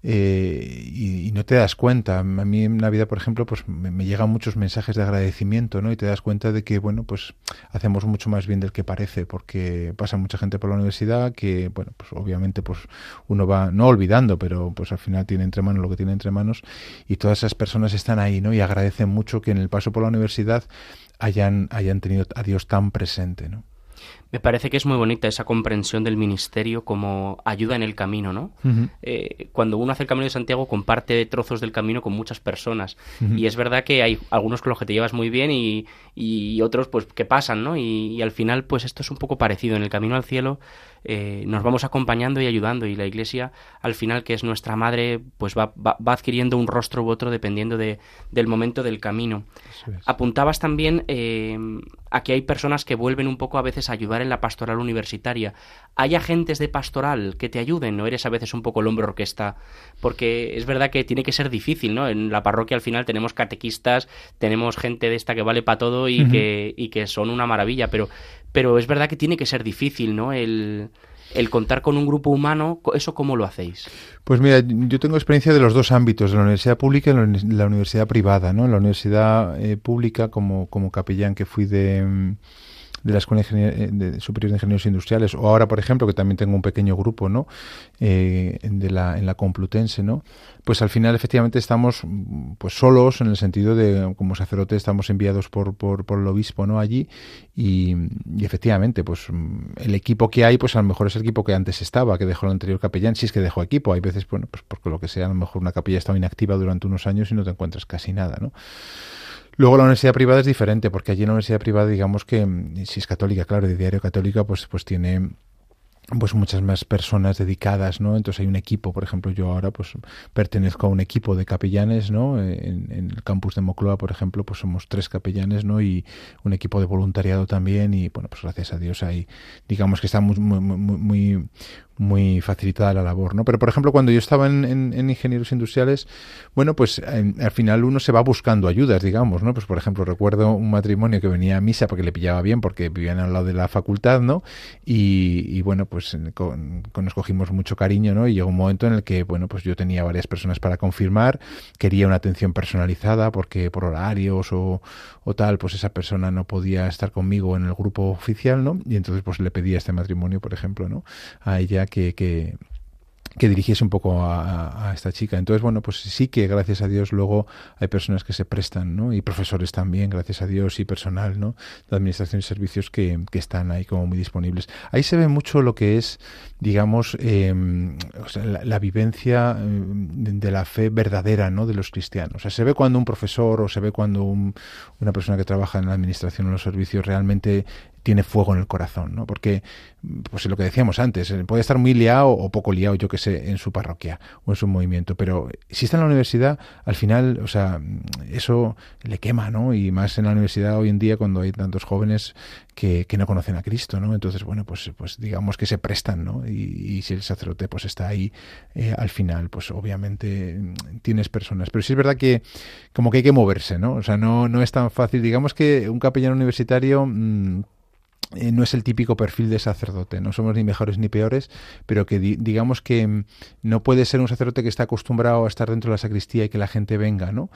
eh, y, no te das cuenta. A mí en Navidad, por ejemplo, pues me, llegan muchos mensajes de agradecimiento, ¿no? Y te das cuenta de que, bueno, pues hacemos mucho más bien del que parece, porque pasa mucha gente por la universidad que, bueno, pues obviamente pues uno va, no olvidando, pero pues al final tiene entre manos lo que tiene entre manos y todas esas personas están ahí, ¿no? Y agradecen mucho que en el paso por la universidad hayan, hayan tenido a Dios tan presente, ¿no?
Me parece que es muy bonita esa comprensión del ministerio como ayuda en el camino, ¿no? Eh, cuando uno hace el Camino de Santiago comparte trozos del camino con muchas personas y es verdad que hay algunos con los que te llevas muy bien y, otros pues que pasan, ¿no? Y, al final pues esto es un poco parecido. En el camino al cielo eh, nos vamos acompañando y ayudando y la Iglesia al final que es nuestra madre pues va, va, adquiriendo un rostro u otro dependiendo de, del momento del camino. Apuntabas también eh, a que hay personas que vuelven un poco a veces a ayudar en la pastoral universitaria. ¿Hay agentes de pastoral que te ayuden o eres a veces un poco el hombro orquesta? Porque es verdad que tiene que ser difícil, ¿no? En la parroquia al final tenemos catequistas, tenemos gente de esta que vale para todo y, que, y que son una maravilla, pero, pero es verdad que tiene que ser difícil, ¿no? El, el contar con un grupo humano, ¿eso cómo lo hacéis?
Pues mira, yo tengo experiencia de los dos ámbitos, de la universidad pública y la universidad privada, ¿no? En la universidad eh, pública, como, como capellán que fui de mm, de la Escuela de, Superior de Ingenieros Industriales, o ahora, por ejemplo, que también tengo un pequeño grupo, ¿no? Eh, de la, en la Complutense, ¿no? Pues al final, efectivamente, estamos pues solos en el sentido de, como sacerdote, estamos enviados por, por, por el obispo, ¿no? Allí, y, efectivamente, pues el equipo que hay, pues a lo mejor es el equipo que antes estaba, que dejó el anterior capellán, si es que dejó equipo. Hay veces, bueno, pues porque lo que sea, a lo mejor una capilla estado inactiva durante unos años y no te encuentras casi nada, ¿no? Luego la universidad privada es diferente, porque allí en la universidad privada, digamos que, mm, si es católica, claro, de diario católica, pues, pues tiene pues muchas más personas dedicadas, ¿no? Entonces hay un equipo, por ejemplo, yo ahora pues pertenezco a un equipo de capellanes, ¿no? En, el campus de Mocloa, por ejemplo, pues somos tres capellanes, ¿no? Y un equipo de voluntariado también y bueno, pues gracias a Dios ahí, digamos que está muy, muy, muy, muy facilitada la labor, ¿no? Pero, por ejemplo, cuando yo estaba en, ingenieros industriales, bueno, pues al final uno se va buscando ayudas, digamos, ¿no? Pues, por ejemplo, recuerdo un matrimonio que venía a misa porque le pillaba bien, porque vivían al lado de la facultad, ¿no? Y, bueno, pues con, nos cogimos mucho cariño, ¿no? Y llegó un momento en el que, bueno, pues yo tenía varias personas para confirmar, quería una atención personalizada porque por horarios o, o tal, pues esa persona no podía estar conmigo en el grupo oficial, ¿no? Y entonces, pues le pedí a este matrimonio, por ejemplo, ¿no? A ella que, que, dirigiese un poco a, esta chica. Entonces, bueno, pues sí que gracias a Dios luego hay personas que se prestan, ¿no? Y profesores también, gracias a Dios, y personal, ¿no? De administración y servicios que, que están ahí como muy disponibles. Ahí se ve mucho lo que es, digamos, em, la, vivencia em, de la fe verdadera, ¿no? De los cristianos. O sea, se ve cuando un profesor o se ve cuando una persona que trabaja en la administración o los servicios realmente tiene fuego en el corazón, ¿no? Porque, pues lo que decíamos antes, eh, puede estar muy liado o poco liado, yo que sé, en su parroquia o en su movimiento, pero si está en la universidad, al final, o sea, eso le quema, ¿no? Y más en la universidad hoy en día cuando hay tantos jóvenes que, no conocen a Cristo, ¿no? Entonces, bueno, pues, pues digamos que se prestan, ¿no? Y, si el sacerdote pues está ahí eh, al final, pues obviamente mm, tienes personas. Pero sí es verdad que como que hay que moverse, ¿no? O sea, no, no es tan fácil. Digamos que un capellán universitario... Mmm, eh, no es el típico perfil de sacerdote, no somos ni mejores ni peores, pero que digamos que mm, no puede ser un sacerdote que está acostumbrado a estar dentro de la sacristía y que la gente venga, ¿no?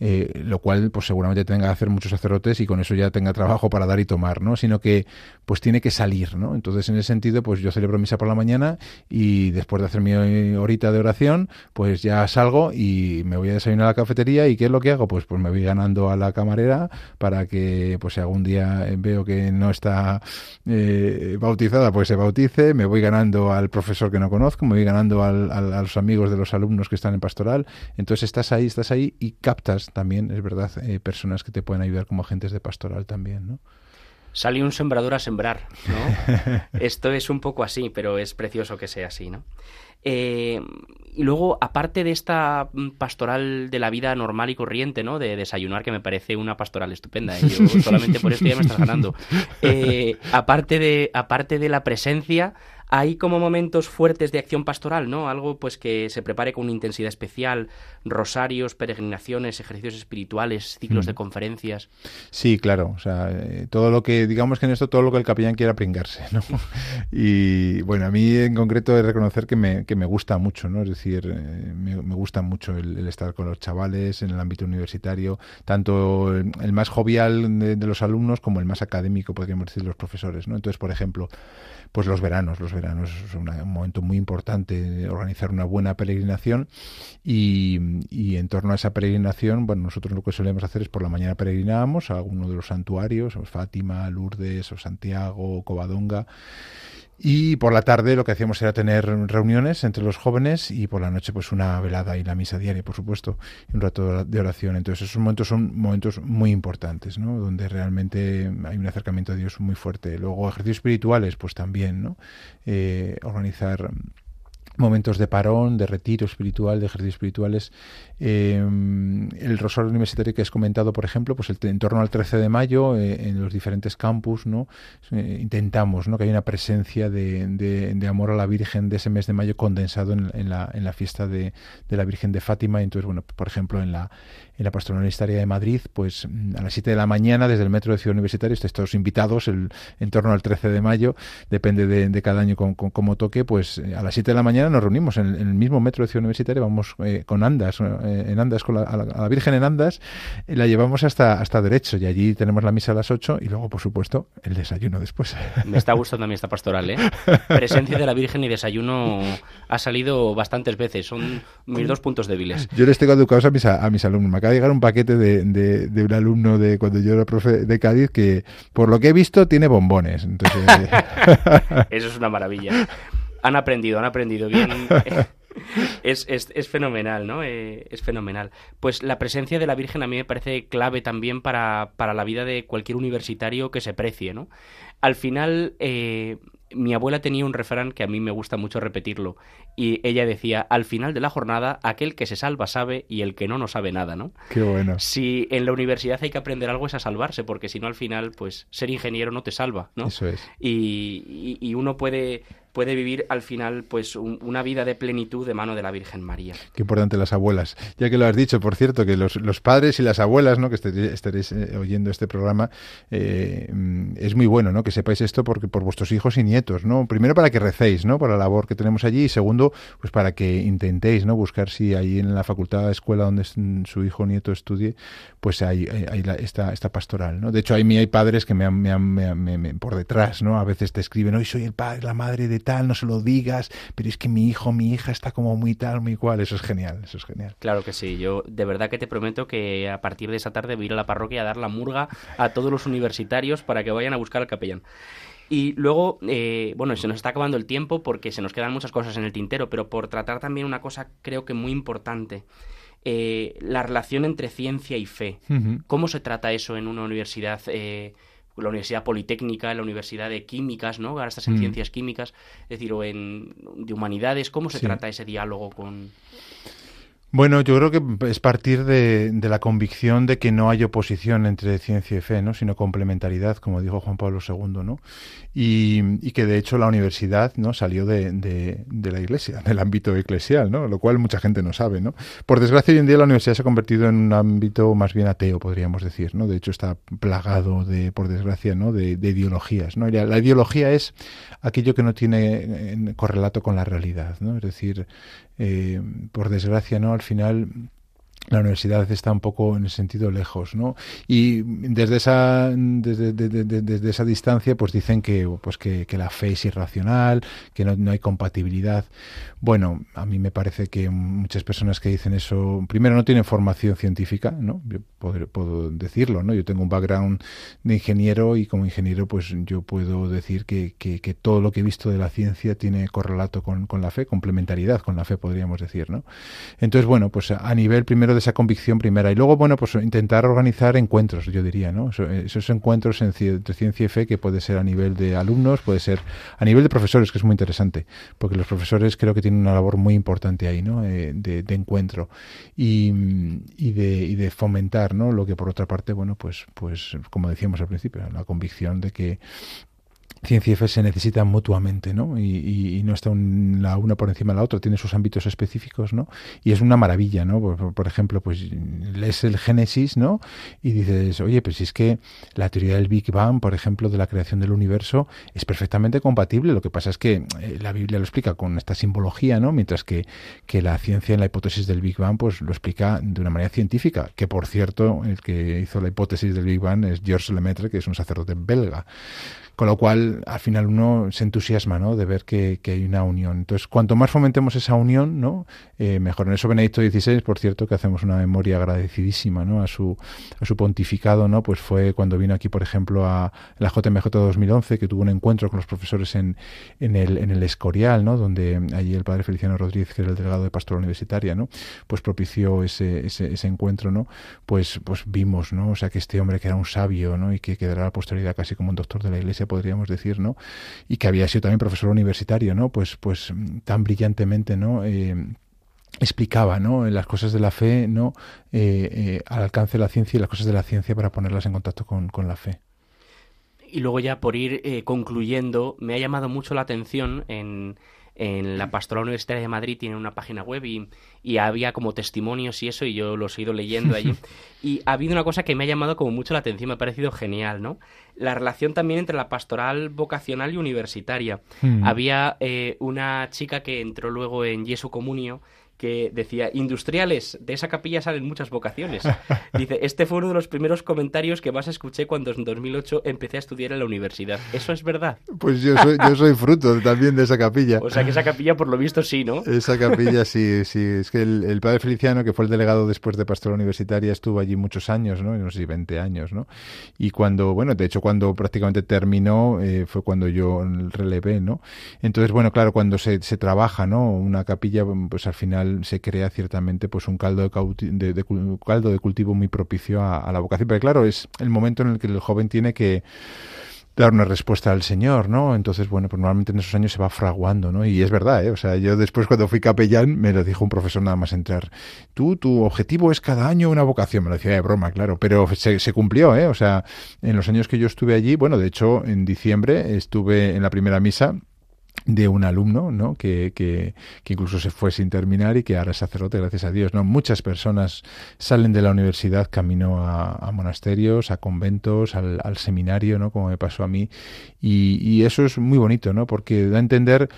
Eh, lo cual, pues seguramente tenga que hacer muchos sacerdotes y con eso ya tenga trabajo para dar y tomar, ¿no? Sino que, pues tiene que salir, ¿no? Entonces, en ese sentido, pues yo celebro misa por la mañana y después de hacer mi horita de oración, pues ya salgo y me voy a desayunar a la cafetería y ¿qué es lo que hago? Pues, pues me voy ganando a la camarera para que, pues si algún día veo que no está eh, bautizada, pues se bautice, me voy ganando al profesor que no conozco, me voy ganando a los amigos de los alumnos que están en pastoral. Entonces estás ahí, estás ahí y captas también, es verdad, eh, personas que te pueden ayudar como agentes de pastoral también, ¿no?
Sale un sembrador a sembrar, ¿no? Esto es un poco así, pero es precioso que sea así, ¿no? Eh, y luego, aparte de esta pastoral de la vida normal y corriente, ¿no? De desayunar, que me parece una pastoral estupenda, ¿eh? Yo solamente por esto ya me estás ganando. Eh, aparte, de, aparte de la presencia, hay como momentos fuertes de acción pastoral, ¿no? Algo pues que se prepare con una intensidad especial, rosarios, peregrinaciones, ejercicios espirituales, ciclos de mm. conferencias.
Sí, claro, o sea, eh, todo lo que, digamos que en esto todo lo que el capellán quiera pringarse, ¿no? y bueno, a mí en concreto de reconocer que me, que me gusta mucho, ¿no? Es decir, eh, me, gusta mucho el, estar con los chavales en el ámbito universitario, tanto el, más jovial de, de, los alumnos como el más académico, podríamos decir, los profesores, ¿no? Entonces, por ejemplo, pues los veranos. Los veranos es un momento muy importante organizar una buena peregrinación y, en torno a esa peregrinación, bueno, nosotros lo que solemos hacer es por la mañana peregrinábamos a alguno de los santuarios, Fátima, Lourdes o Santiago, Covadonga y por la tarde lo que hacíamos era tener reuniones entre los jóvenes y por la noche pues una velada y la misa diaria, por supuesto, y un rato de oración. Entonces esos momentos son momentos muy importantes, ¿no? Donde realmente hay un acercamiento a Dios muy fuerte. Luego ejercicios espirituales, pues también, ¿no? Eh, organizar momentos de parón, de retiro espiritual, de ejercicios espirituales. Eh, el rosario universitario que has comentado, por ejemplo, pues el, en torno al 13 de mayo, eh, en los diferentes campus, ¿no? Eh, intentamos ¿no? que haya una presencia de, de, amor a la Virgen de ese mes de mayo condensado en, en, la, en la, fiesta de, de, la Virgen de Fátima. Entonces, bueno, por ejemplo, en la, en la Pastoral Universitaria de Madrid, pues a las 7 de la mañana, desde el metro de Ciudad Universitaria, estáis todos invitados el, en torno al 13 de mayo, depende de, de cada año con, con, cómo toque, pues a las 7 de la mañana nos reunimos en, el mismo metro de Ciudad Universitaria, vamos eh, con andas, eh, en andas, con la, a, la, Virgen en andas, y la llevamos hasta, hasta derecho, y allí tenemos la misa a las 8 y luego, por supuesto, el desayuno después.
Me está gustando a mí esta pastoral, ¿eh? Presencia de la Virgen y desayuno ha salido bastantes veces, son mis dos puntos débiles.
Yo les tengo educados a mis, a, mis alumnos, acaba de llegar un paquete de, de, un alumno de cuando yo era profe de Cádiz que, por lo que he visto, tiene bombones. Entonces,
Eso es una maravilla han aprendido, han aprendido bien. Es, es, es, fenomenal, ¿no? Eh, es fenomenal. Pues la presencia de la Virgen a mí me parece clave también para, para la vida de cualquier universitario que se precie, ¿no? Al final, eh, mi abuela tenía un refrán que a mí me gusta mucho repetirlo, y ella decía, al final de la jornada, aquel que se salva sabe y el que no, no sabe nada, ¿no?
Qué bueno.
Si en la universidad hay que aprender algo es a salvarse, porque si no, al final, pues ser ingeniero no te salva, ¿no?
Eso es.
y, y uno puede puede vivir al final pues una vida de plenitud de mano de la Virgen María.
Qué importante las abuelas. Ya que lo has dicho, por cierto, que los, los padres y las abuelas, ¿no? que estaréis, eh, oyendo este programa, eh, es muy bueno, ¿no? que sepáis esto porque por vuestros hijos y nietos, ¿no? Primero para que recéis, ¿no? Por la labor que tenemos allí y segundo, pues para que intentéis, ¿no? Buscar si ahí en la facultad, escuela donde su hijo o nieto estudie, pues hay, hay, esta, pastoral, ¿no? De hecho, hay, hay padres que me han, me han, me por detrás, ¿no? A veces te escriben, hoy soy el padre, la madre de tal, no se lo digas, pero es que mi hijo, mi hija está como muy tal, muy cual. Eso es genial, eso es genial.
Claro que sí. Yo de verdad que te prometo que a partir de esa tarde voy a ir a la parroquia a dar la murga a todos los universitarios para que vayan a buscar al capellán. Y luego, eh, bueno, se nos está acabando el tiempo porque se nos quedan muchas cosas en el tintero, pero por tratar también una cosa creo que muy importante. Eh, la relación entre ciencia y fe. ¿Cómo se trata eso en una universidad? Eh, la Universidad Politécnica, la Universidad de Químicas, ¿no? Ahora estás en mm. Ciencias Químicas, es decir, o en de Humanidades, ¿cómo se trata ese diálogo con...?
Bueno, yo creo que es partir de, la convicción de que no hay oposición entre ciencia y fe, ¿no? sino complementariedad, como dijo Juan Pablo II, ¿no? Y, que de hecho la universidad no salió de, de, la iglesia, del ámbito eclesial, ¿no? lo cual mucha gente no sabe. ¿no? Por desgracia, hoy en día la universidad se ha convertido en un ámbito más bien ateo, podríamos decir. ¿no? De hecho, está plagado, de, por desgracia, ¿no? de, ideologías. ¿no? La, la ideología es aquello que no tiene correlato con la realidad. ¿no? Es decir, eh, por desgracia, ¿no? Al final la universidad está un poco en ese sentido lejos, ¿no? Y desde esa desde, desde esa distancia, pues dicen que pues que, la fe es irracional, que no, hay compatibilidad. Bueno, a mí me parece que muchas personas que dicen eso, primero no tienen formación científica, ¿no? Yo puedo, decirlo, ¿no? Yo tengo un background de ingeniero y como ingeniero, pues yo puedo decir que, que, todo lo que he visto de la ciencia tiene correlato con, con la fe, complementariedad con la fe, podríamos decir, ¿no? Entonces, bueno, pues a nivel primero de esa convicción primera. Y luego, bueno, pues intentar organizar encuentros, yo diría, ¿no? Esos encuentros entre ciencia y fe que puede ser a nivel de alumnos, puede ser a nivel de profesores, que es muy interesante, porque los profesores creo que tienen una labor muy importante ahí, ¿no? Eh, de, encuentro y, y, de, y de fomentar, ¿no? Lo que por otra parte, bueno, pues, pues como decíamos al principio, la convicción de que ciencia y fe se necesitan mutuamente, ¿no? Y, no está la una por encima de la otra, tiene sus ámbitos específicos, ¿no? Y es una maravilla, ¿no? Por, ejemplo, pues lees el Génesis, ¿no? Y dices, oye, pues si es que la teoría del Big Bang, por ejemplo, de la creación del universo, es perfectamente compatible. Lo que pasa es que eh, la Biblia lo explica con esta simbología, ¿no? Mientras que, que la ciencia en la hipótesis del Big Bang, pues lo explica de una manera científica, que por cierto, el que hizo la hipótesis del Big Bang es Georges Lemaitre, que es un sacerdote belga. Con lo cual, al final uno se entusiasma, ¿no? De ver que, hay una unión. Entonces, cuanto más fomentemos esa unión, ¿no? Eh, mejor. En eso Benedicto XVI, por cierto, que hacemos una memoria agradecidísima, ¿no? A su, a su pontificado, ¿no? Pues fue cuando vino aquí, por ejemplo, a la JMJ 2011, que tuvo un encuentro con los profesores en, en, el, en el Escorial, ¿no? Donde allí el padre Feliciano Rodríguez, que era el delegado de Pastoral Universitaria, ¿no? Pues propició ese, ese, ese encuentro, ¿no? Pues, pues vimos, ¿no? O sea, que este hombre que era un sabio, ¿no? Y que quedará a la posteridad casi como un doctor de la Iglesia, podríamos decir, ¿no? Y que había sido también profesor universitario, ¿no? Pues, pues tan brillantemente, ¿no? Eh, explicaba ¿no? las cosas de la fe no eh, al alcance de la ciencia y las cosas de la ciencia para ponerlas en contacto con, con la fe.
Y luego ya por ir concluyendo, me ha llamado mucho la atención en, en la Pastoral Universitaria de Madrid tiene una página web y, y, había como testimonios y eso, y yo los he ido leyendo allí. y ha habido una cosa que me ha llamado como mucho la atención, me ha parecido genial, ¿no? La relación también entre la pastoral vocacional y universitaria. Hmm. Había eh, una chica que entró luego en Yesu Comunio que decía, industriales, de esa capilla salen muchas vocaciones. Dice, este fue uno de los primeros comentarios que más escuché cuando en 2008 empecé a estudiar en la universidad. ¿Eso es verdad?
Pues yo soy, yo soy fruto también de esa capilla.
O sea que esa capilla por lo visto sí, ¿no?
Esa capilla sí, sí. Es que el, padre Feliciano, que fue el delegado después de Pastora Universitaria, estuvo allí muchos años, ¿no? No sé si 20 años, ¿no? Y cuando, bueno, de hecho cuando prácticamente terminó eh, fue cuando yo relevé, ¿no? Entonces, bueno, claro, cuando se, se trabaja, ¿no? Una capilla, pues al final se crea ciertamente pues un caldo de, caldo de cultivo muy propicio a, la vocación. Pero claro, es el momento en el que el joven tiene que dar una respuesta al Señor, ¿no? Entonces, bueno, pues normalmente en esos años se va fraguando, ¿no? Y es verdad, ¿eh? O sea, yo después cuando fui capellán me lo dijo un profesor nada más entrar. Tú, tu objetivo es cada año una vocación. Me lo decía de broma, claro, pero se, se cumplió, ¿eh? O sea, en los años que yo estuve allí, bueno, de hecho, en diciembre estuve en la primera misa de un alumno, ¿no? Que, que, que, incluso se fue sin terminar y que ahora es sacerdote, gracias a Dios, ¿no? Muchas personas salen de la universidad camino a, monasterios, a conventos, al, seminario, ¿no? Como me pasó a mí. Y, y, eso es muy bonito, ¿no? Porque da a entender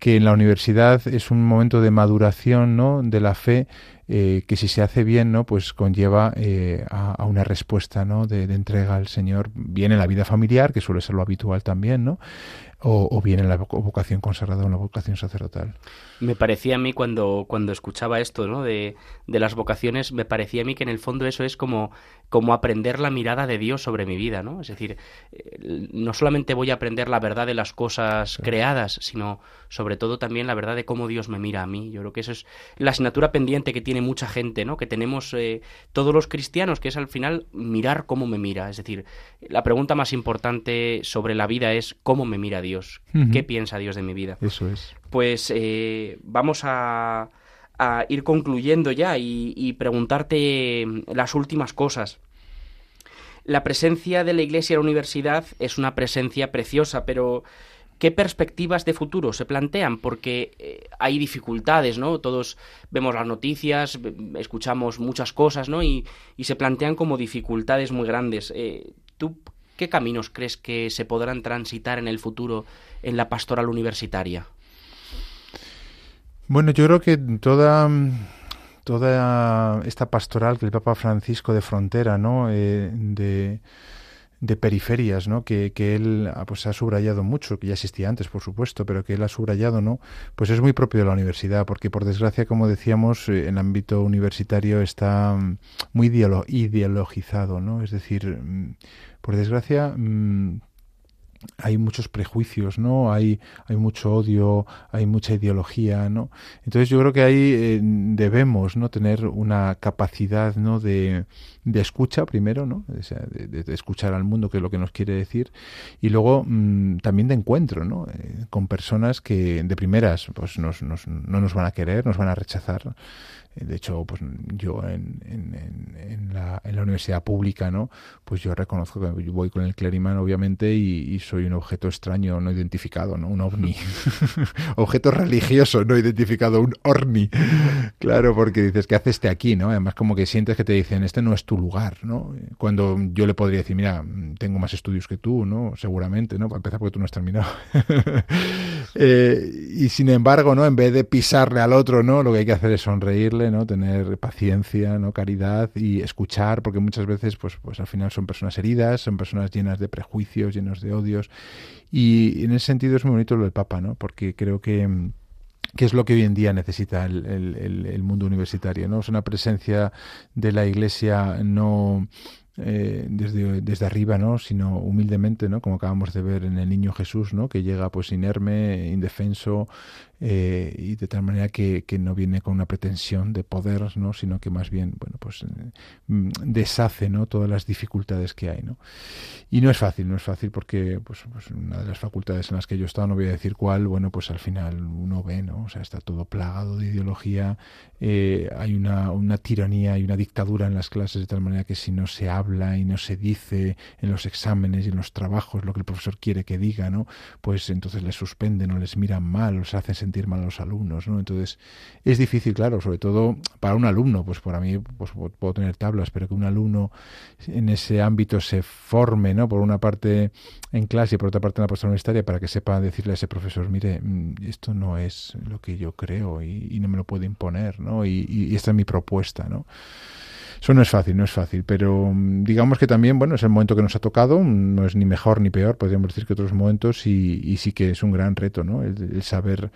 que en la universidad es un momento de maduración, ¿no? De la fe eh, que si se hace bien, ¿no? Pues conlleva eh, a, una respuesta, ¿no? De, de, entrega al Señor, bien en la vida familiar, que suele ser lo habitual también, ¿no? O, bien en la vocación consagrada o la vocación sacerdotal.
Me parecía a mí cuando, cuando escuchaba esto ¿no? de, de, las vocaciones, me parecía a mí que en el fondo eso es como, como aprender la mirada de Dios sobre mi vida, ¿no? Es decir, eh, no solamente voy a aprender la verdad de las cosas creadas, sino sobre todo también la verdad de cómo Dios me mira a mí. Yo creo que eso es la asignatura pendiente que tiene mucha gente, ¿no? Que tenemos eh, todos los cristianos, que es al final mirar cómo me mira. Es decir, la pregunta más importante sobre la vida es cómo me mira Dios, qué piensa Dios de mi vida.
Eso es.
Pues eh, vamos a, a, ir concluyendo ya y, y preguntarte las últimas cosas. La presencia de la Iglesia en la universidad es una presencia preciosa, pero ¿Qué perspectivas de futuro se plantean? Porque eh, hay dificultades, ¿no? Todos vemos las noticias, escuchamos muchas cosas, ¿no? Y, se plantean como dificultades muy grandes. Eh, ¿Tú qué caminos crees que se podrán transitar en el futuro en la pastoral universitaria?
Bueno, yo creo que toda toda esta pastoral que el Papa Francisco de frontera, ¿no? Eh, de de periferias, ¿no? Que, que él ah, pues ha subrayado mucho, que ya existía antes, por supuesto, pero que él ha subrayado, ¿no? Pues es muy propio de la universidad, porque por desgracia, como decíamos, eh, el ámbito universitario está mm, muy ideologizado, ¿no? Es decir, mm, por desgracia, mm, hay muchos prejuicios, ¿no? Hay, hay mucho odio, hay mucha ideología, ¿no? Entonces yo creo que ahí eh, debemos, ¿no? Tener una capacidad, ¿no? De, de escucha primero, ¿no? De, de, escuchar al mundo, que es lo que nos quiere decir, y luego mm, también de encuentro, ¿no? Eh, con personas que de primeras, pues nos, nos, no nos van a querer, nos van a rechazar, de hecho, pues yo en, en, la, en, la, universidad pública, ¿no? Pues yo reconozco que voy con el clériman, obviamente, y, soy un objeto extraño no identificado, ¿no? Un ovni. objeto religioso no identificado, un orni. claro, porque dices, ¿qué haces este aquí, no? Además, como que sientes que te dicen, este no es tu lugar, ¿no? Cuando yo le podría decir, mira, tengo más estudios que tú, ¿no? Seguramente, ¿no? Para empezar, porque tú no has terminado. eh, y sin embargo, ¿no? En vez de pisarle al otro, ¿no? Lo que hay que hacer es ¿no? Tener paciencia, ¿no? Caridad y escuchar, porque muchas veces, pues, pues al final son personas heridas, son personas llenas de prejuicios, llenos de odios. Y en ese sentido es muy bonito lo del Papa, ¿no? Porque creo que que es lo que hoy en día necesita el, el, el, mundo universitario, ¿no? Es una presencia de la Iglesia no eh, desde, desde arriba, ¿no? sino humildemente, ¿no? como acabamos de ver en el niño Jesús, ¿no? que llega pues inerme, indefenso, eh, y de tal manera que, que, no viene con una pretensión de poder, ¿no? sino que más bien, bueno, pues mm, deshace, ¿no? Todas las dificultades que hay, ¿no? Y no es fácil, no es fácil porque, pues, pues una de las facultades en las que yo he estado, no voy a decir cuál, bueno, pues al final uno ve, ¿no? O sea, está todo plagado de ideología, eh, hay una, una tiranía y una dictadura en las clases de tal manera que si no se habla y no se dice en los exámenes y en los trabajos lo que el profesor quiere que diga, ¿no? Pues entonces les suspenden o les miran mal o se hacen sentir mal a los alumnos, ¿no? Entonces es difícil, claro, sobre todo para un alumno, pues para mí pues, puedo tener tablas, pero que un alumno en ese ámbito se forme, ¿no? Por una parte en clase y por otra parte en la postura universitaria para que sepa decirle a ese profesor, mire, mm, esto no es lo que yo creo y, no me lo puedo imponer, ¿no? Y, y esta es mi propuesta, ¿no? Eso no es fácil, no es fácil, pero mm, digamos que también, bueno, es el momento que nos ha tocado, no es ni mejor ni peor, podríamos decir que otros momentos, y, sí que es un gran reto, ¿no? El, saber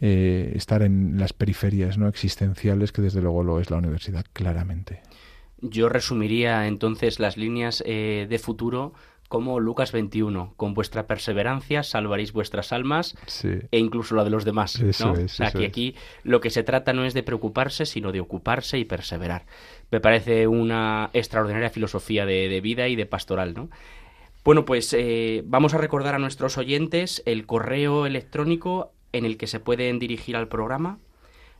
eh, estar en las periferias no existenciales, que desde luego lo es la universidad, claramente.
Yo resumiría entonces las líneas eh, de futuro como Lucas 21, con vuestra perseverancia salvaréis vuestras almas e incluso la de los demás. ¿no? o sea, que aquí lo que se trata no es de preocuparse, sino de ocuparse y perseverar. Me parece una extraordinaria filosofía de, vida y de pastoral, ¿no? Bueno, pues eh, vamos a recordar a nuestros oyentes el correo electrónico en el que se pueden dirigir al programa,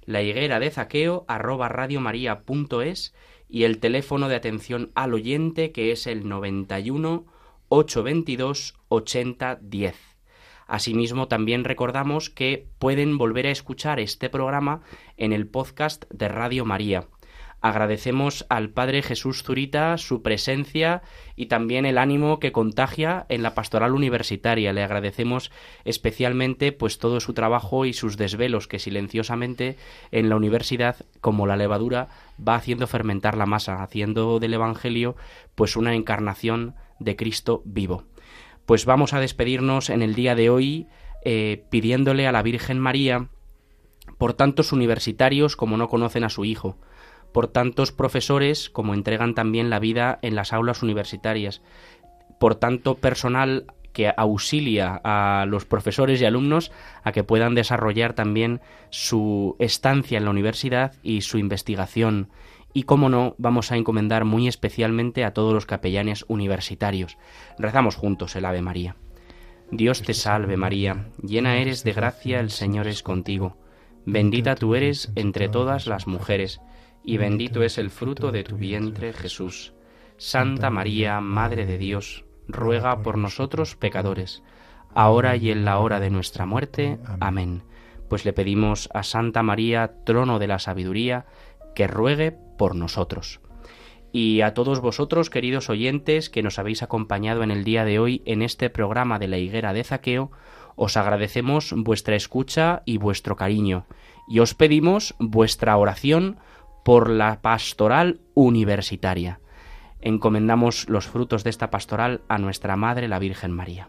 la higuera de zaqueo arroba radiomaria.es y el teléfono de atención al oyente que es el 91 822 8010. Asimismo, también recordamos que pueden volver a escuchar este programa en el podcast de Radio María. Agradecemos al Padre Jesús Zurita su presencia y también el ánimo que contagia en la pastoral universitaria. Le agradecemos especialmente pues todo su trabajo y sus desvelos que silenciosamente en la universidad como la levadura va haciendo fermentar la masa, haciendo del evangelio pues una encarnación de Cristo vivo. Pues vamos a despedirnos en el día de hoy eh, pidiéndole a la Virgen María por tantos universitarios como no conocen a su Hijo, por tantos profesores como entregan también la vida en las aulas universitarias, por tanto personal que auxilia a los profesores y alumnos a que puedan desarrollar también su estancia en la universidad y su investigación. Y cómo no, vamos a encomendar muy especialmente a todos los capellanes universitarios. Rezamos juntos el Ave María. Dios te salve María, llena eres de gracia, el Señor es contigo. Bendita tú eres entre todas las mujeres y bendito es el fruto de tu vientre, Jesús. Santa María, Madre de Dios, ruega por nosotros pecadores, ahora y en la hora de nuestra muerte. Amén. Pues le pedimos a Santa María, trono de la sabiduría, que ruegue por nosotros. Y a todos vosotros, queridos oyentes, que nos habéis acompañado en el día de hoy en este programa de la higuera de Zaqueo, os agradecemos vuestra escucha y vuestro cariño, y os pedimos vuestra oración por la pastoral universitaria. Encomendamos los frutos de esta pastoral a nuestra Madre la Virgen María.